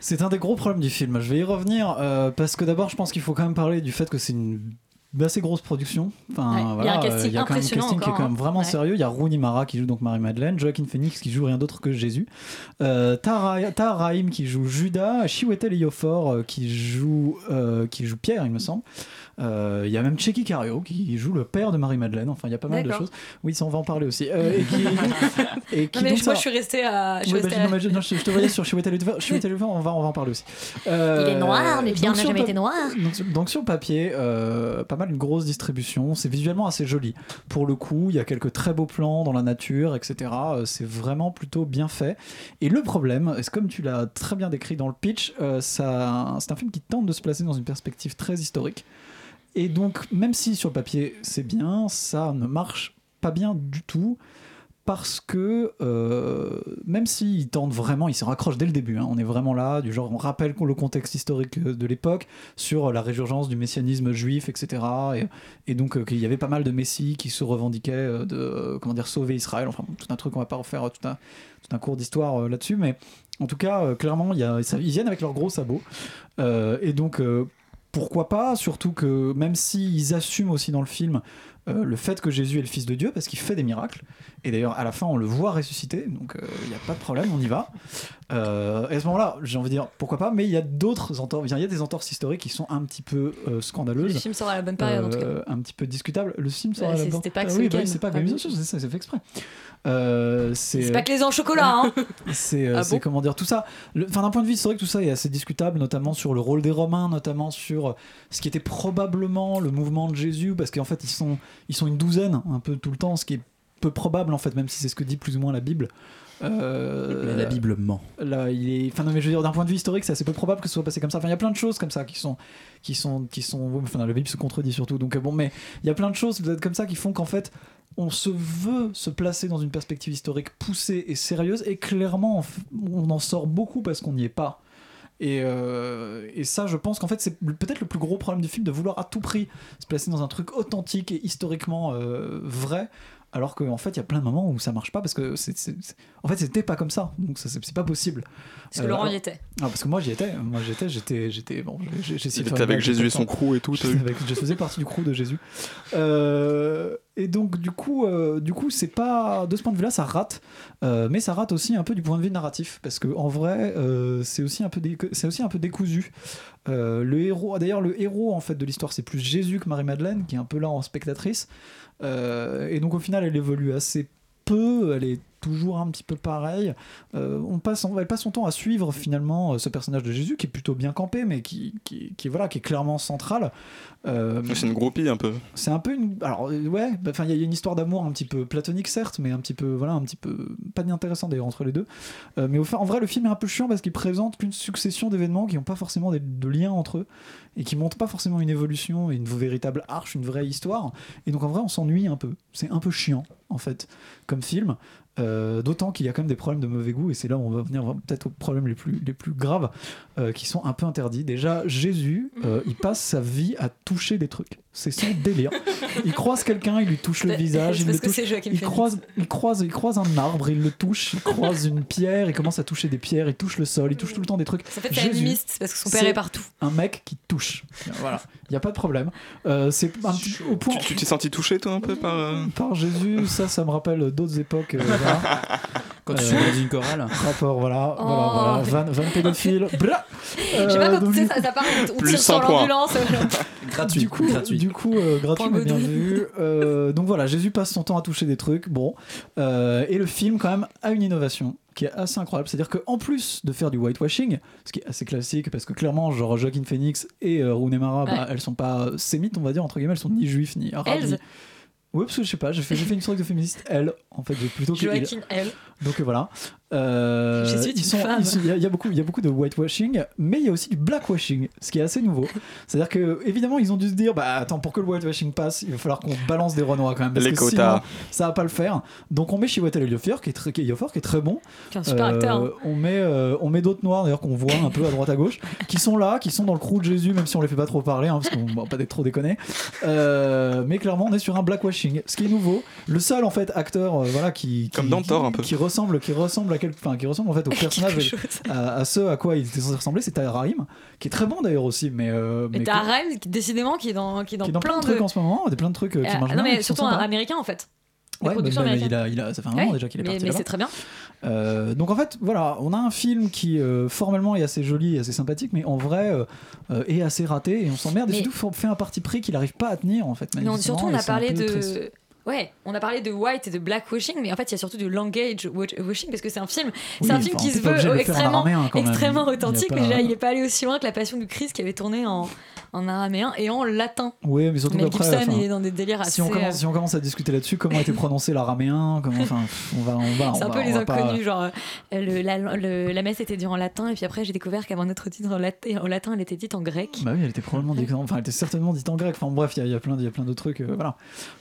C'est un des gros problèmes du film. Je vais y revenir euh, parce que d'abord, je pense qu'il faut quand même parler du fait que c'est une assez grosse production. Enfin, Ouais, il y a voilà, un euh, casting a quand même un casting qui est encore, quand même hein. vraiment Ouais. sérieux. Il y a Rooney Mara qui joue donc Marie-Madeleine, Joaquin Phoenix qui joue rien d'autre que Jésus, euh, Tara, qui joue Judas, Chiwetel Ejiofor euh, qui joue euh, qui joue Pierre, il me semble. Euh, Il y a même Checky Cario qui joue le père de Marie-Madeleine. Enfin, il y a pas mal de choses. Oui, ça on va en parler aussi. Euh, et qui, et qui Non, mais donc, moi, ça- je suis restée à. Je Ouais, bah, non, à- mais je, non, je- je te voyais sur on va, on va en parler aussi. Euh, Il est noir, mais donc n'a jamais été noir. Donc, sur- donc sur papier, euh, pas mal une grosse distribution. C'est visuellement assez joli. Pour le coup, il y a quelques très beaux plans dans la nature, etc. C'est vraiment plutôt bien fait. Et le problème, c'est comme tu l'as très bien décrit dans le pitch, euh, ça, c'est un film qui tente de se placer dans une perspective très historique. Et donc, même si sur le papier c'est bien, ça ne marche pas bien du tout. Parce que euh, même s'il tente vraiment, il se raccroche dès le début. hein, on est vraiment là, du genre on rappelle le contexte historique de l'époque sur la résurgence du messianisme juif, etc. Et, donc euh, qu'il y avait pas mal de messies qui se revendiquaient euh, de euh, comment dire sauver Israël. Enfin tout un truc, on va pas refaire euh, tout un, cours d'histoire euh, là-dessus, mais en tout cas euh, clairement ils viennent avec leurs gros sabots. Euh, et donc euh, pourquoi pas, surtout que même s'ils assument aussi dans le film euh, le fait que Jésus est le Fils de Dieu, parce qu'il fait des miracles, et d'ailleurs à la fin on le voit ressusciter, donc euh, il n'y a pas de problème, on y va. Euh, et à ce moment-là, j'ai envie de dire pourquoi pas, mais il y a d'autres entorses, il y a des entorses historiques qui sont un petit peu euh, scandaleuses. Le film sort à la bonne période, en tout cas. Euh, Un petit peu discutables. Le film sort Bah, à la bonne c'était pas que Ah Oui, bah oui, week-end. c'est pas Ah bien sûr, c'est fait exprès. Euh, C'est pas que les en chocolat, hein c'est euh, Ah bon comment dire tout ça enfin d'un point de vue historique tout ça est assez discutable notamment sur le rôle des romains notamment sur ce qui était probablement le mouvement de Jésus parce qu'en fait ils sont ils sont une douzaine un peu tout le temps ce qui est peu probable en fait même si c'est ce que dit plus ou moins la Bible Euh, la Bible ment. Là, il est. Enfin, non, mais je veux dire, d'un point de vue historique, c'est assez peu probable que ce soit passé comme ça. Enfin, il y a plein de choses comme ça qui sont, qui sont, qui sont. Enfin, la Bible se contredit surtout. Donc euh, bon, mais il y a plein de choses peut-être comme ça qui font qu'en fait, on se veut se placer dans une perspective historique poussée et sérieuse, et clairement, on en sort beaucoup parce qu'on n'y est pas. Et, euh, et ça, je pense qu'en fait, c'est peut-être le plus gros problème du film de vouloir à tout prix se placer dans un truc authentique et historiquement euh, vrai, alors qu'en fait, il y a plein de moments où ça marche pas parce que c'est, en fait, c'était pas comme ça, donc ça, c'est, pas possible. Parce que Laurent y était. Ah, parce que moi j'y étais, moi j'étais, j'étais, j'étais bon, j'ai, essayé de faire avec Jésus et son crew et tout, avec- je faisais partie du crew de Jésus. Euh, et donc du coup, euh, du coup, c'est pas de ce point de vue-là, ça rate, euh, mais ça rate aussi un peu du point de vue narratif, parce que en vrai, euh, c'est aussi un peu, c'est aussi un peu décousu. Le héros, d'ailleurs, le héros en fait de l'histoire, c'est plus Jésus que Marie-Madeleine, qui est un peu là en spectatrice. Et donc au final, elle évolue assez peu, elle est toujours un petit peu pareille. Euh, on passe, on, elle passe son temps à suivre finalement euh, ce personnage de Jésus qui est plutôt bien campé, mais qui, qui, qui, voilà, qui est clairement central. Euh, C'est une groupie un peu. c'est un peu une. Alors, ouais, bah, enfin, il y a- il y a une histoire d'amour un petit peu platonique, certes, mais un petit peu, voilà, un petit peu. Pas d'intéressant d'ailleurs entre les deux. Euh, mais au, fin- en vrai, le film est un peu chiant parce qu'il présente qu'une succession d'événements qui n'ont pas forcément des- de lien entre eux et qui montrent pas forcément une évolution et une véritable arche, une vraie histoire. Et donc, en vrai, on s'ennuie un peu. C'est un peu chiant, en fait, comme film. Euh, D'autant qu'il y a quand même des problèmes de mauvais goût, et c'est là où on va venir peut-être aux problèmes les plus, les plus graves, euh, qui sont un peu interdits. Déjà, Jésus, euh, il passe sa vie à toucher des trucs. C'est son délire. Il croise quelqu'un, il lui touche le visage, il le que touche. Il croise, il croise, il croise un arbre, il le touche. Il croise une pierre, il commence à toucher des pierres, il touche le sol, il touche tout le temps des trucs. En fait, animiste, c'est parce que son père est partout. Un mec qui touche. Voilà. Il y a pas de problème. Euh, c'est un petit au point. Tu t'es senti touché toi un peu par. euh, Par Jésus, ça, ça me rappelle d'autres époques. euh, voilà. Quand tu Euh, suis dans une chorale. Rapport, voilà, Oh. voilà, voilà, van, van pédophile. Je sais pas quand donc, tu sais, du ça, ça part, on Plus tire 100 sur l'ambulance. Gratuit. Du coup, gratuit. du coup euh, gratuit mais bien vu. Euh, donc voilà, Jésus passe son temps à toucher des trucs. Bon, Euh, et le film quand même a une innovation qui est assez incroyable. C'est-à-dire qu'en plus de faire du whitewashing, ce qui est assez classique parce que clairement, genre Joaquin Phoenix et euh, Rooney Mara, bah, Ouais. elles sont pas sémites, on va dire entre guillemets, elles sont ni juifs ni arabes. Ni- Oui, parce que je sais pas, j'ai fait, une truc de féministe, elle, en fait, j'ai plutôt que il. Joaquin, elle. Donc voilà. Euh, Je suis Il y, a- il y a beaucoup, il y a beaucoup de whitewashing, mais il y a aussi du blackwashing, ce qui est assez nouveau. C'est-à-dire que évidemment, ils ont dû se dire, bah attends, pour que le whitewashing passe, il va falloir qu'on balance des renois quand même, parce Les que quotas. sinon, ça va pas le faire. Donc on met Chiwetel Ejiofor, qui est très, qui est qui est très bon. Qui est un super acteur, hein. On met, euh, on met d'autres noirs d'ailleurs qu'on voit un peu à droite à gauche, qui sont là, qui sont dans le crew de Jésus, même si on les fait pas trop parler, hein, parce qu'on va pas être trop déconner. Euh, mais clairement, on est sur un blackwashing, ce qui est nouveau. Le seul en fait acteur, euh, voilà, qui, qui Comme dans qui- Thor, un peu. qui ressemble, qui ressemble à quel, enfin, qui ressemble en fait au personnage, à, à ce à quoi il était censé ressembler, c'est Rahim, qui est très bon d'ailleurs aussi, mais euh, Mais mais décidément, qui est dans, qui est dans, qui est dans plein de trucs en ce moment, des plein de trucs euh, qui Euh, marchent non, bien, mais surtout un américain en fait. Ouais, mais, mais il, a, il a, ça fait un moment Ouais, déjà qu'il est mais, parti mais c'est très bien. Euh, donc en fait, voilà, on a un film qui euh, formellement est assez joli et assez sympathique, mais en vrai euh, est assez raté et on s'emmerde. Et Mais- surtout, fait un parti pris qu'il n'arrive pas à tenir en fait. Non, manifestement, surtout on a parlé de. Ouais, on a parlé de white et de blackwashing, mais en fait il y a surtout du language wa- washing parce que c'est un film, Oui, c'est un film qui se veut de extrêmement, extrêmement authentique, mais déjà, il est pas allé aussi loin que la Passion du Christ qui avait tourné en, en araméen et en latin. Oui, mais surtout Mel qu'après, Gibson, il est dans des délires assez. si on commence, euh, si on commence à discuter là-dessus, comment a été prononcé l'araméen, comment, enfin, on va, on va, C'est on un va- peu on les va pas- inconnus, genre euh, le- la, le- la messe était dite en latin et puis après j'ai découvert qu'avant notre titre en latin, en latin elle était dite en grec. Bah oui, elle était probablement dite, enfin, elle était certainement dite en grec. Enfin bref, il y, y a plein, il y a plein d'autres trucs, euh, voilà.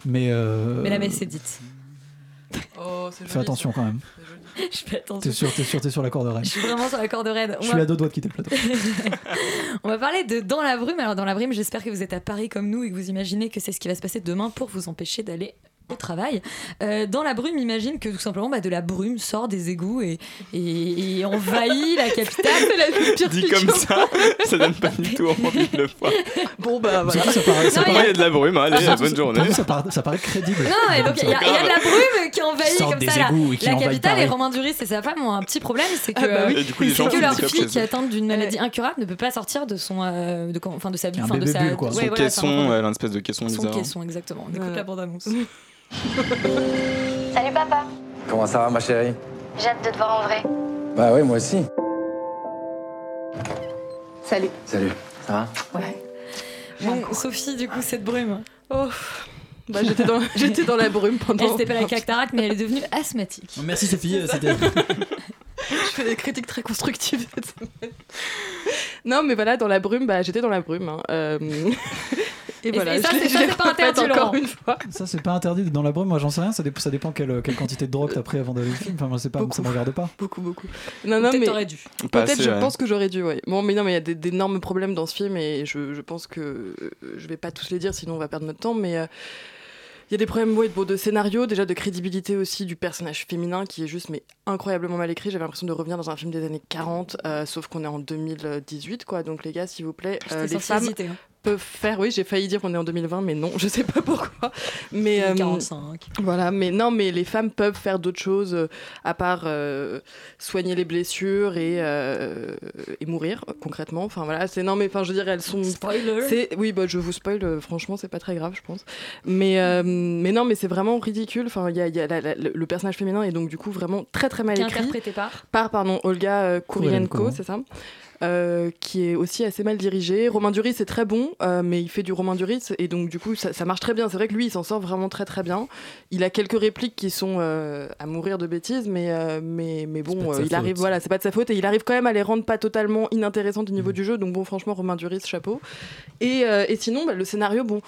Mais, euh, Mais la messe est dite. Oh, Fais attention quand même. Je fais attention. T'es sûr, t'es sûr, t'es sur la corde raide. Je suis vraiment sur la corde raide. On Je va- suis à deux doigts de quitter le plateau. On va parler de Dans la brume. Alors, Dans la brume, j'espère que vous êtes à Paris comme nous et que vous imaginez que c'est ce qui va se passer demain pour vous empêcher d'aller travail. Euh, dans la brume, imagine que tout simplement bah, de la brume sort des égouts et, et, et envahit la capitale. C'est la pire Dit comme ça, ça donne pas du tout envie de le voir. Bon bah voilà. Surtout, ça paraît, ça Non, il y a de la brume, allez, Surtout, bonne ça- journée. Ça paraît, ça paraît crédible. Non, et donc il y, a il y a de la brume qui envahit comme des ça la, égouts et qui la capitale. Et. Romain Duris et sa femme ont un petit problème, c'est que, Ah bah oui. Et du coup, les c'est gens que leur fille qui est atteinte d'une maladie incurable ne peut pas sortir de son, euh, de, enfin, de sa, Un enfin, de sa, bulle. Son caisson, problème. elle a une espèce de caisson Son bizarre. caisson, exactement. On écoute la bande-annonce. Salut papa. Comment ça va, ma chérie? J'ai hâte de te voir en vrai. Bah ouais, moi aussi. Salut. Salut. Ça va? Ouais. Bon, Sophie, du coup, cette brume. Oh. Bah, j'étais dans, j'étais dans la brume pendant. Elle, c'était pas la cataracte, mais elle est devenue asthmatique. Merci Sophie, euh, c'était. Je fais des critiques très constructives cette semaine. Non, mais voilà, dans la brume, bah, j'étais dans la brume. hein. Euh, Et, Et- voilà, et ça, c'est- pas interdit, encore une fois. Ça, c'est pas interdit dans la brume, moi j'en sais rien, ça, dépend, ça dépend quelle, quelle quantité de drogue t'as pris avant d'aller au film. Enfin, moi, c'est pas, ça me regarde pas. Beaucoup, beaucoup. Non, non, Peut-être mais. t'aurais dû. Peut-être, je ouais. pense que j'aurais dû, ouais. Bon, mais non, mais il y a d'énormes problèmes dans ce film et je, je pense que euh, je vais pas tous les dire, sinon on va perdre notre temps, mais. euh, il y a des problèmes ouais, de scénario, déjà de crédibilité aussi du personnage féminin qui est juste mais incroyablement mal écrit. J'avais l'impression de revenir dans un film des années 40, euh, sauf qu'on est en 2018, quoi. Donc les gars, s'il vous plaît, euh, les femmes hésiter, hein. Peuvent faire. Oui, j'ai failli dire qu'on est en 2020, mais non, je sais pas pourquoi. Mais euh, 45. voilà, mais non, mais les femmes peuvent faire d'autres choses euh, à part euh, soigner les blessures et, euh, et mourir concrètement. Enfin voilà, c'est non, mais enfin je veux dire, elles sont. Spoiler. C'est oui, bah je vous spoil. euh, franchement, c'est pas très grave, je pense. Mais euh, mais non, mais c'est vraiment ridicule. Enfin, il y a, il y a la- la- le personnage féminin est donc du coup vraiment très très mal écrit interprété par par pardon Olga euh, Kurilenko. c'est ça? Euh, qui est aussi assez mal dirigé. Romain Duris c'est très bon, euh, mais il fait du Romain Duris et donc du coup ça, ça marche très bien. C'est vrai que lui il s'en sort vraiment très très bien. Il a quelques répliques qui sont euh, à mourir de bêtises, mais mais mais bon, il arrive voilà, c'est pas de sa faute et il arrive quand même à les rendre pas totalement inintéressantes au niveau du jeu. Donc bon, franchement Romain Duris chapeau. Et, et sinon bah, le scénario bon.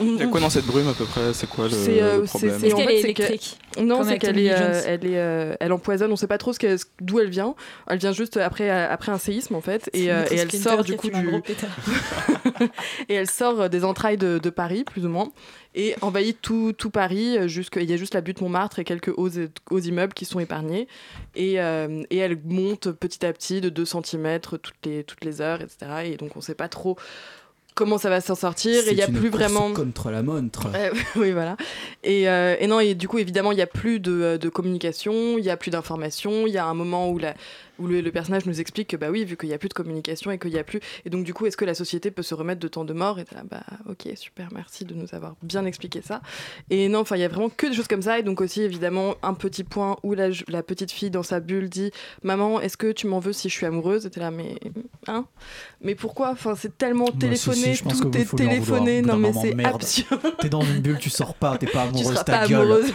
Il y a quoi dans cette brume à peu près? C'est quoi le, c'est, euh, le c'est- problème? c'est- Est-ce en qu'elle fait, est c'est que- électrique? Non, c'est qu'elle est, euh, elle est, euh, elle empoisonne. On sait pas trop ce qu'elle- ce- d'où elle vient. Elle vient juste après, après un séisme, en fait, C'est et, euh, elle sort du a coup du et elle sort des entrailles de, de Paris plus ou moins et envahit tout, tout Paris. jusque- Il y a juste la butte Montmartre et quelques hauts, hauts immeubles qui sont épargnés et, euh, et elle monte petit à petit de 2 cm toutes les, toutes les heures, etc. Et donc on sait pas trop comment ça va s'en sortir et il y a une plus course vraiment contre la montre. Oui, voilà. Et, euh, et non, et du coup, évidemment, il n'y a plus de, de communication, il n'y a plus d'information. Il y a un moment où, la, où le, le personnage nous explique que, bah oui, vu qu'il n'y a plus de communication et qu'il n'y a plus. Et donc, du coup, est-ce que la société peut se remettre de tant de morts Et t'es là, bah ok, super, merci de nous avoir bien expliqué ça. Et non, enfin, il y a vraiment que des choses comme ça. Et donc, aussi, évidemment, un petit point où la, la petite fille dans sa bulle dit Maman, est-ce que tu m'en veux si je suis amoureuse Et t'es là, mais. Hein? Mais pourquoi? Enfin, c'est tellement Bah, si, téléphoné, si, je pense tout que est téléphoné. Non, mais c'est absurde. T'es dans une bulle, tu sors pas, t'es pas Tu amoureuse, seras ta pas gueule. amoureuse.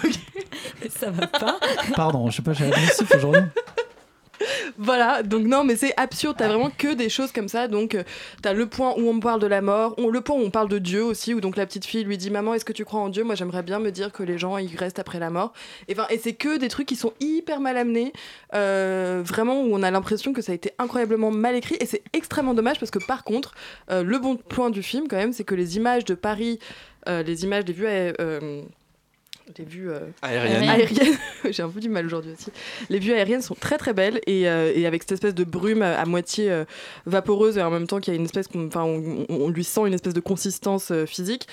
Ça va pas. Pardon, je sais pas, j'ai agressif aujourd'hui. Voilà, donc non, mais c'est absurde. T'as vraiment que des choses comme ça. Donc, euh, t'as le point où on parle de la mort, le point où on parle de Dieu aussi, où donc la petite fille lui dit Maman, est-ce que tu crois en Dieu? Moi, j'aimerais bien me dire que les gens, ils restent après la mort. Et, et c'est que des trucs qui sont hyper mal amenés, euh, vraiment, où on a l'impression que ça a été incroyablement mal écrit. Et c'est extrêmement dommage parce que, par contre, euh, le bon point du film, quand même, c'est que les images de Paris, les images des vues. Les vues euh, Aériennes. aériennes. j'ai un peu du mal aujourd'hui aussi. Les vues aériennes sont très très belles et, euh, et avec cette espèce de brume à, à moitié euh, vaporeuse et en même temps qu'il y a une espèce, qu'on- enfin on, on- on lui sent une espèce de consistance euh, physique.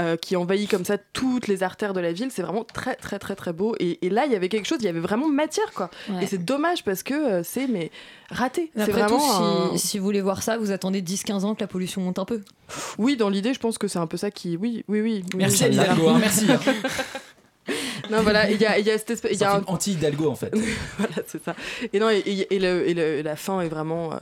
Euh, qui envahit comme ça toutes les artères de la ville, c'est vraiment très très très très beau. Et, et là, il y avait quelque chose, il y avait vraiment matière quoi. Ouais. Et c'est dommage parce que euh, c'est mais raté. C'est Après tout, vraiment. si, un- si vous voulez voir ça, vous attendez 10-15 ans que la pollution monte un peu. Oui, dans l'idée, je pense que c'est un peu ça qui. Oui, oui, oui. Merci, Oui. Hidalgo, hein, merci, hein. non, voilà, il y a, il y a cette espèce. il y C'est a un film anti-Hidalgo en fait. voilà, c'est ça. Et non, et, et- et le- et le- la fin est vraiment. euh,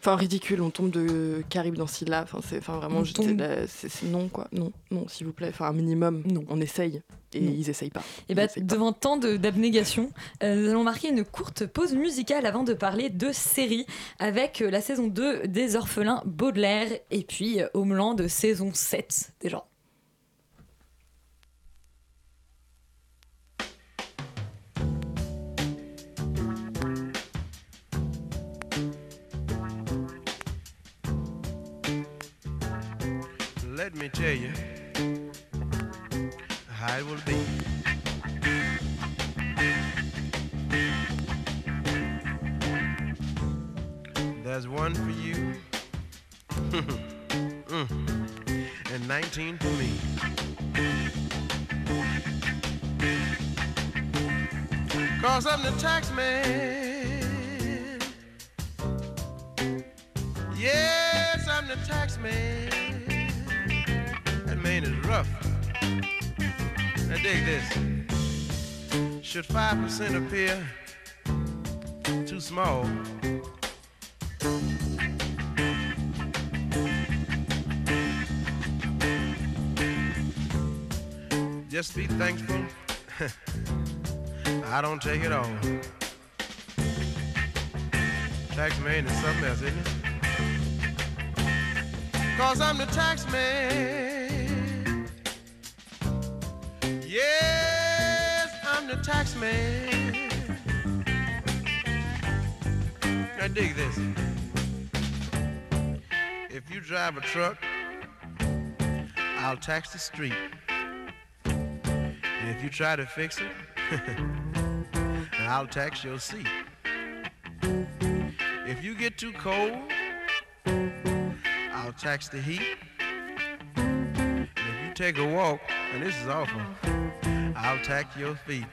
Enfin, ridicule, on tombe de Caribe dans Scylla. Enfin, c'est enfin, vraiment. C'est- non, quoi. Non, non, s'il vous plaît. Enfin, un minimum. Non. On essaye. Et Non. ils essayent pas. Et bah, devant tant d'abnégation, euh, nous allons marquer une courte pause musicale avant de parler de séries avec euh, la saison 2 des Orphelins Baudelaire et puis euh, Homeland de saison 7 déjà. Let me tell you how it will be. There's one for you, Mm. and 19 for me. Cause I'm the tax man. Yes, I'm the tax man. Dig this. Should 5% appear too small? Just be thankful. I don't take it all. Tax man is something else, isn't it? Cause I'm the tax man. Tax man. Now dig this. If you drive a truck, I'll tax the street. And if you try to fix it, I'll tax your seat. If you get too cold, I'll tax the heat. And if you take a walk, and this is awful, I'll tax your feet.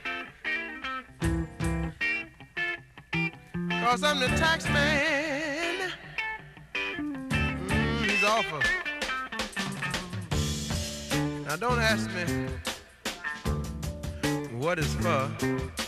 Cause I'm the tax man. Mm, he's awful. Now don't ask me what it's for.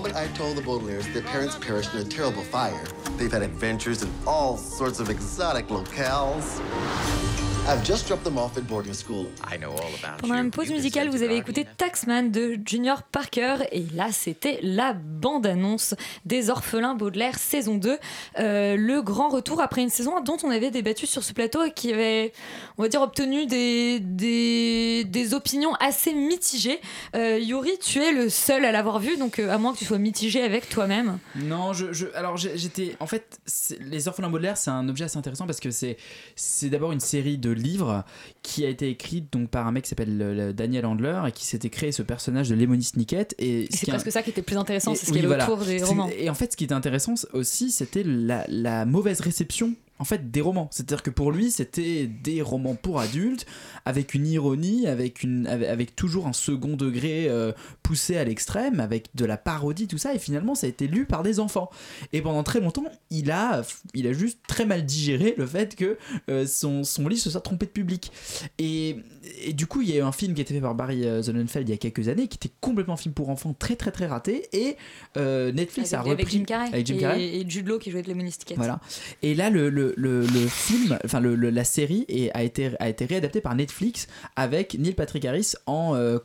Moment I told the Baudelaires their parents perished in a terrible fire, they've had adventures in all sorts of exotic locales. I've just dropped them off at boarding school. I know all about Pendant une pause musicale, vous avez écouté Taxman de Junior Parker et là c'était la bande-annonce des Orphelins Baudelaire saison 2, Euh, le grand retour après une saison dont on avait débattu sur ce plateau et qui avait, on va dire, obtenu des, des, des opinions assez mitigées. Euh, Yuri, tu es le seul à l'avoir vu, donc euh, à moins que tu sois mitigé avec toi-même. Non, je, je- alors j'étais. En fait, Les Orphelins Baudelaire, c'est un objet assez intéressant parce que c'est c'est d'abord une série de livres qui a été écrite donc, par un mec qui s'appelle euh, Daniel Handler et qui s'était créé ce personnage de Lemony Snicket. Et, Et ce c'est qui est- presque ça qui était plus intéressant, c'est ce oui, y avait voilà. autour des romans. Et en fait, ce qui était intéressant aussi, c'était la, la mauvaise réception en fait des romans. C'est-à-dire que pour lui, c'était des romans pour adultes avec une ironie, avec une avec, avec toujours un second degré euh, poussé à l'extrême, avec de la parodie, tout ça. Et finalement, ça a été lu par des enfants. Et pendant très longtemps, il a il a juste très mal digéré le fait que euh, son, son livre se soit trompé de public. Et, et du coup, il y a eu un film qui a été fait par Barry euh, Sonnenfeld il y a quelques années, qui était complètement film pour enfants, très très très raté. Et euh, Netflix avec, a repris avec Jim Carrey, avec Jim et, Carrey. et Jude Law qui jouait de Snicket. Voilà. Et là, le, le, le, film, enfin la série est- a, été, a réadaptée par Netflix avec Neil Patrick Harris en euh,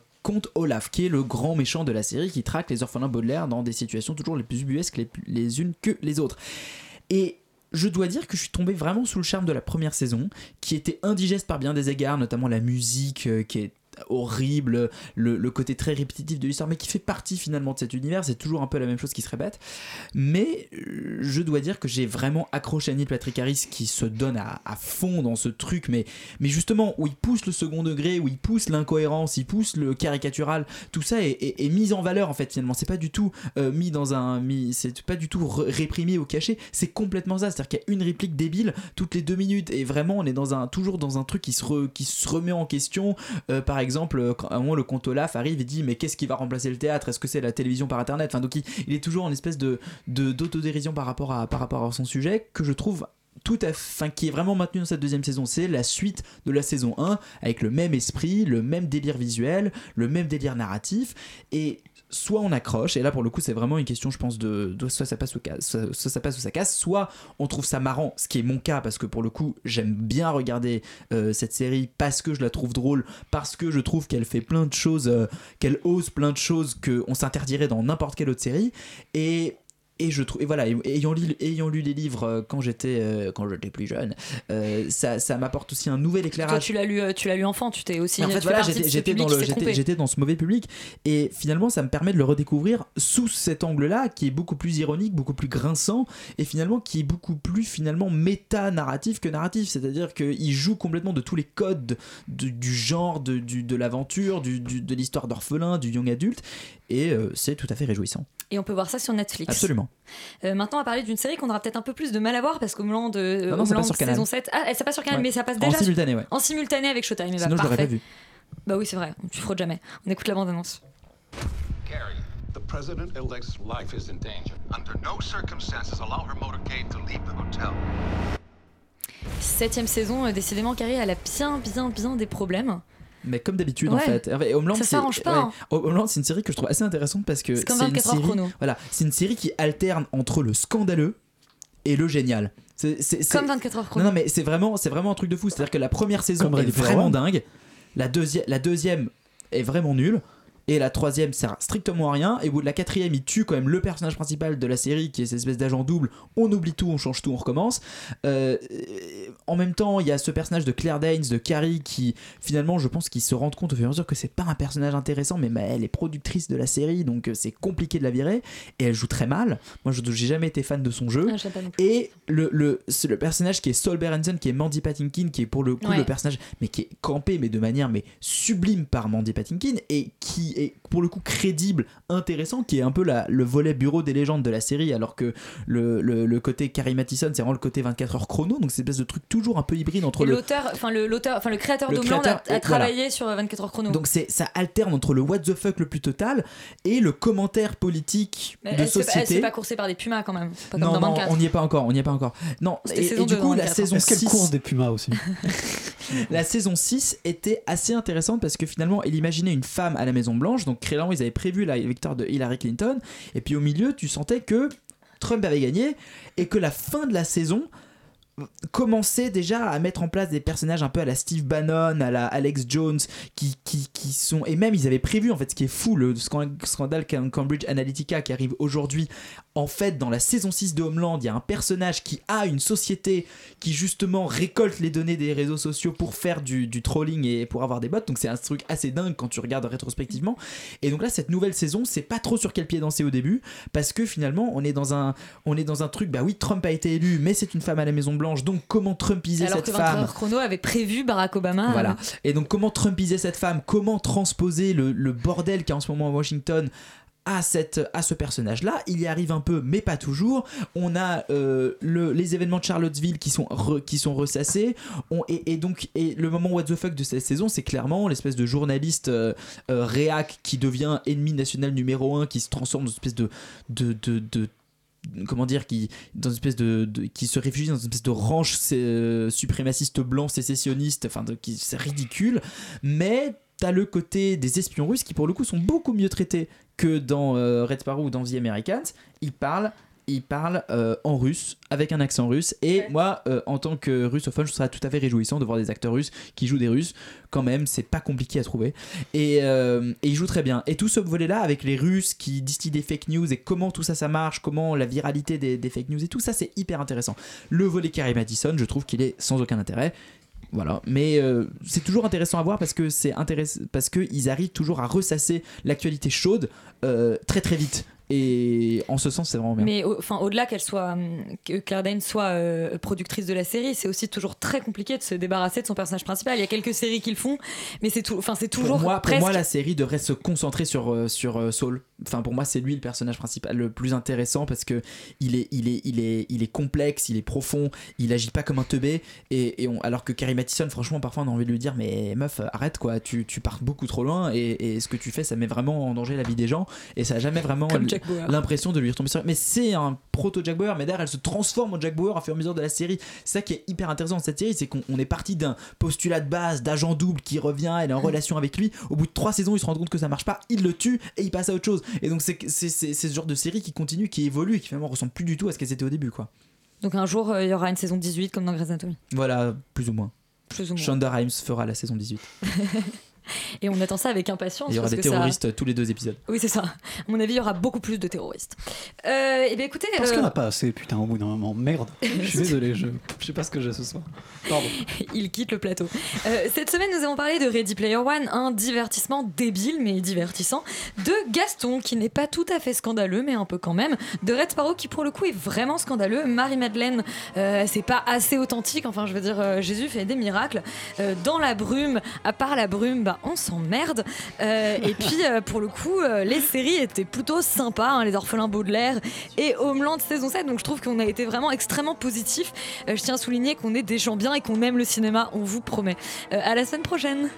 Olaf, qui est le grand méchant de la série qui traque les orphelins Baudelaire dans des situations toujours les plus ubuesques les, les unes que les autres. Et je dois dire que je suis tombé vraiment sous le charme de la première saison, qui était indigeste par bien des égards, notamment la musique euh, qui est horrible, le, côté très répétitif de l'histoire, mais qui fait partie finalement de cet univers. C'est toujours un peu la même chose qui se répète. Mais euh, je dois dire que j'ai vraiment accroché à Neil Patrick Harris qui se donne à, fond dans ce truc, mais, justement où il pousse le second degré, où il pousse l'incohérence, il pousse le caricatural, tout ça est, mis en valeur en fait finalement. C'est pas du tout euh, mis dans un. c'est pas du tout réprimé ou caché, c'est complètement ça. C'est-à-dire qu'il y a une réplique débile toutes les deux minutes et vraiment on est toujours dans un truc qui se, re- qui se remet en question. Euh, par exemple, euh, quand à un moment le comte Olaf arrive et dit Mais qu'est-ce qui va remplacer le théâtre? Est-ce que c'est la télévision par internet? Enfin, Donc il, est toujours en espèce de- d'autodérision par, rapport à, par rapport à son sujet que je trouve tout à fin qui est vraiment maintenu dans cette deuxième saison. C'est la suite de la saison 1 avec le même esprit le même délire visuel le même délire narratif et soit on accroche et là pour le coup c'est vraiment une question je pense de, soit ça passe ou soit, ça passe ou ça casse soit on trouve ça marrant ce qui est mon cas parce que pour le coup j'aime bien regarder euh, cette série parce que je la trouve drôle parce que je trouve qu'elle fait plein de choses euh, qu'elle ose plein de choses que on s'interdirait dans n'importe quelle autre série et et je trouve et voilà ayant lu, ayant lu les livres euh, quand j'étais euh, quand j'étais plus jeune euh, ça, ça m'apporte aussi un nouvel Toi, éclairage tu l'as lu, euh, tu l'as lu enfant, tu t'es aussi. en fait, voilà, j'étais dans, le- j'étais- dans ce mauvais public et finalement ça me permet de le redécouvrir sous cet angle-là qui est beaucoup plus ironique, beaucoup plus grinçant et finalement qui est beaucoup plus finalement méta-narratif que narratif. C'est-à-dire qu'il joue complètement de tous les codes de- du genre, de, du- de l'aventure, du, du- de l'histoire d'orphelin, du young adulte et euh, c'est tout à fait réjouissant. Et on peut voir ça sur Netflix. Absolument. Euh, maintenant, on va parler d'une série qu'on aura peut-être un peu plus de mal à voir parce qu'au moment de, euh, Non, non, au ça moment passe sur de Canal. saison 7, ah, ça passe sur Canal, Ouais. mais ça passe En déjà simultané, ouais. en simultané avec Showtime. Sinon je l'aurais pas vu. Bah oui, c'est vrai, tu fraudes jamais. On écoute la bande-annonce. Carrie, the president-elect's life is in danger. Under no circumstances allow her motorcade to leave the hotel. Septième saison, euh, décidément, Carrie, elle a bien, bien, bien des problèmes. Mais comme d'habitude en fait. Et Homeland, Ça c'est- s'arrange pas, hein. Homeland, c'est une série que je trouve assez intéressante parce que C'est comme une 24 heures série. chrono. Voilà, c'est une série qui alterne entre le scandaleux et le génial. C'est, Comme 24 heures chrono. Non, non, mais c'est vraiment, c'est vraiment un truc de fou. C'est-à-dire que la première saison Comme est vraiment dingue. La, deuxième la deuxième est vraiment nulle. Et la troisième sert strictement à rien. Et au bout de la quatrième, il tue quand même le personnage principal de la série, qui est cette espèce d'agent double. On oublie tout, on change tout, on recommence. Euh, en même temps, il y a ce personnage de Claire Danes, de Carrie, qui finalement, je pense qu'ils se rendent compte au fur et à mesure que c'est pas un personnage intéressant, mais bah, elle est productrice de la série, donc euh, c'est compliqué de la virer. Et elle joue très mal. Moi, je j'ai jamais été fan de son jeu. Ah, non. Et le, le, personnage qui est Saul Berenson, qui est Mandy Patinkin, qui est pour le coup Ouais. le personnage, mais qui est campé, mais de manière mais sublime par Mandy Patinkin, et qui est pour le coup crédible, intéressant, qui est un peu la, le volet bureau des légendes de la série, alors que le, le, le côté Carrie Mathison, c'est vraiment le côté 24 heures chrono, donc c'est une espèce de truc toujours un peu hybride entre Et le, l'auteur, enfin le, l'auteur, enfin le créateur d'Homeland a, a travaillé sur euh, 24 heures chrono. donc c'est ça alterne entre le what the fuck le plus total et le commentaire politique Mais de elle elle société. s'est pas coursée par des pumas quand même. Pas comme non, dans non, 24. on n'y est pas encore, on n'y est pas encore. Non, C'était et, du coup, la 24. saison Est-ce qu'elle 6 course des pumas aussi? La saison 6 était assez intéressante parce que finalement, il imaginait une femme à la Maison Blanche. Donc, clairement, ils avaient prévu la victoire de Hillary Clinton. Et puis, au milieu, tu sentais que Trump avait gagné et que la fin de la saison commençait déjà à mettre en place des personnages un peu à la Steve Bannon, à la Alex Jones, qui, qui, qui sont. Et même, ils avaient prévu, en fait, ce qui est fou, le scan- scandale Cam- Cambridge Analytica qui arrive aujourd'hui. En fait, dans la saison 6 de Homeland, il y a un personnage qui a une société qui, justement, récolte les données des réseaux sociaux pour faire du, du trolling et pour avoir des bots. Donc, c'est un truc assez dingue quand tu regardes rétrospectivement. Et donc là, cette nouvelle saison, c'est pas trop sur quel pied danser au début, parce que finalement, on est dans un, on est dans un truc. Bah oui, Trump a été élu, mais c'est une femme à la Maison Blanche. Donc, comment Trumpiser Alors cette que femme 24 heures chrono avait prévu Barack Obama. voilà. euh, Et donc, comment Trumpiser cette femme? Comment transposer le, le bordel qu'il y a en ce moment à Washington à, cette, à ce personnage-là? Il y arrive un peu, mais pas toujours. On a euh, le, les événements de Charlottesville qui sont, re- qui sont ressassés. On, et, et donc, et le moment what the fuck de cette saison, c'est clairement l'espèce de journaliste euh, euh, réac qui devient ennemi national numéro un, qui se transforme dans une espèce de, de, de, de comment dire qui dans une espèce de, qui se réfugie dans une espèce de ranch euh, suprémaciste blanc sécessionniste enfin c'est ridicule. Mais t'as le côté des espions russes qui pour le coup sont beaucoup mieux traités que dans euh, Red Sparrow ou dans The Americans. Ils parlent ils parlent euh, en russe avec un accent russe et moi euh, en tant que russophone je serais tout à fait réjouissant de voir des acteurs russes qui jouent des russes. Quand même c'est pas compliqué à trouver. Et, euh, et ils jouent très bien. Et tout ce volet là avec les russes qui distillent des fake news et comment tout ça ça marche comment la viralité des, des fake news et tout ça c'est hyper intéressant. Le volet Carrie Madison je trouve qu'il est sans aucun intérêt. Voilà, mais euh, c'est toujours intéressant à voir parce que c'est intéressant parce que ils arrivent toujours à ressasser l'actualité chaude euh, très très vite et en ce sens c'est vraiment bien. Mais au- enfin, au-delà qu'elle soit, hum, que Claire Danes soit euh, productrice de la série, c'est aussi toujours très compliqué de se débarrasser de son personnage principal. Il y a quelques séries qui le font, mais c'est tout, enfin c'est toujours pour moi, pour presque. moi, la série devrait se concentrer sur, euh, sur euh, Saul. Enfin, pour moi, c'est lui le personnage principal le plus intéressant parce que il est, il est, il est, il est complexe, il est profond, il agit pas comme un teubé. Et, et on- alors que Carrie Mathison, franchement, parfois on a envie de lui dire Mais meuf, arrête quoi, tu, tu pars beaucoup trop loin et, et ce que tu fais, ça met vraiment en danger la vie des gens. Et ça a jamais vraiment l'impression de lui retomber sur. Mais c'est un proto Jack Bauer, mais derrière, elle se transforme en Jack Bauer au fur et à mesure de la série. C'est ça qui est hyper intéressant dans cette série, c'est qu'on on est parti d'un postulat de base d'agent double qui revient, elle est en relation avec lui. Au bout de trois saisons, il se rend compte que ça marche pas, il le tue et il passe à autre chose. Et donc, c'est ce genre de série qui continue, qui évolue et qui finalement ressemble plus du tout à ce qu'elles étaient au début, quoi. Donc un jour, euh, il y aura une saison 18 comme dans Grey's Anatomy. Voilà, plus ou moins. Plus ou moins. Shonda Rhimes fera la saison 18. Et on attend ça avec impatience. Il y aura parce des que ça- terroristes tous les deux épisodes. Oui, c'est ça. À mon avis, il y aura beaucoup plus de terroristes. Euh, et bien écoutez. Parce euh, qu'il n'y en a pas assez, putain, au bout d'un moment. Merde. Je suis désolé, je, je sais pas ce que j'ai ce soir. Pardon. il quitte le plateau. Euh, cette semaine, nous avons parlé de Ready Player One, un divertissement débile mais divertissant, de Gaston, qui n'est pas tout à fait scandaleux, mais un peu quand même, de Red Sparrow, qui pour le coup est vraiment scandaleux, Marie-Madeleine, euh, c'est pas assez authentique, enfin je veux dire, euh, Jésus fait des miracles. Euh, dans la brume, à part la brume, bah, on s'emmerde. Euh, et puis, euh, pour le coup, euh, les séries étaient plutôt sympas, hein, Les Orphelins Baudelaire et Homeland saison 7, donc je trouve qu'on a été vraiment extrêmement positif. Je tiens à souligner qu'on est des gens bien et qu'on aime le cinéma, on vous promet. À la semaine prochaine!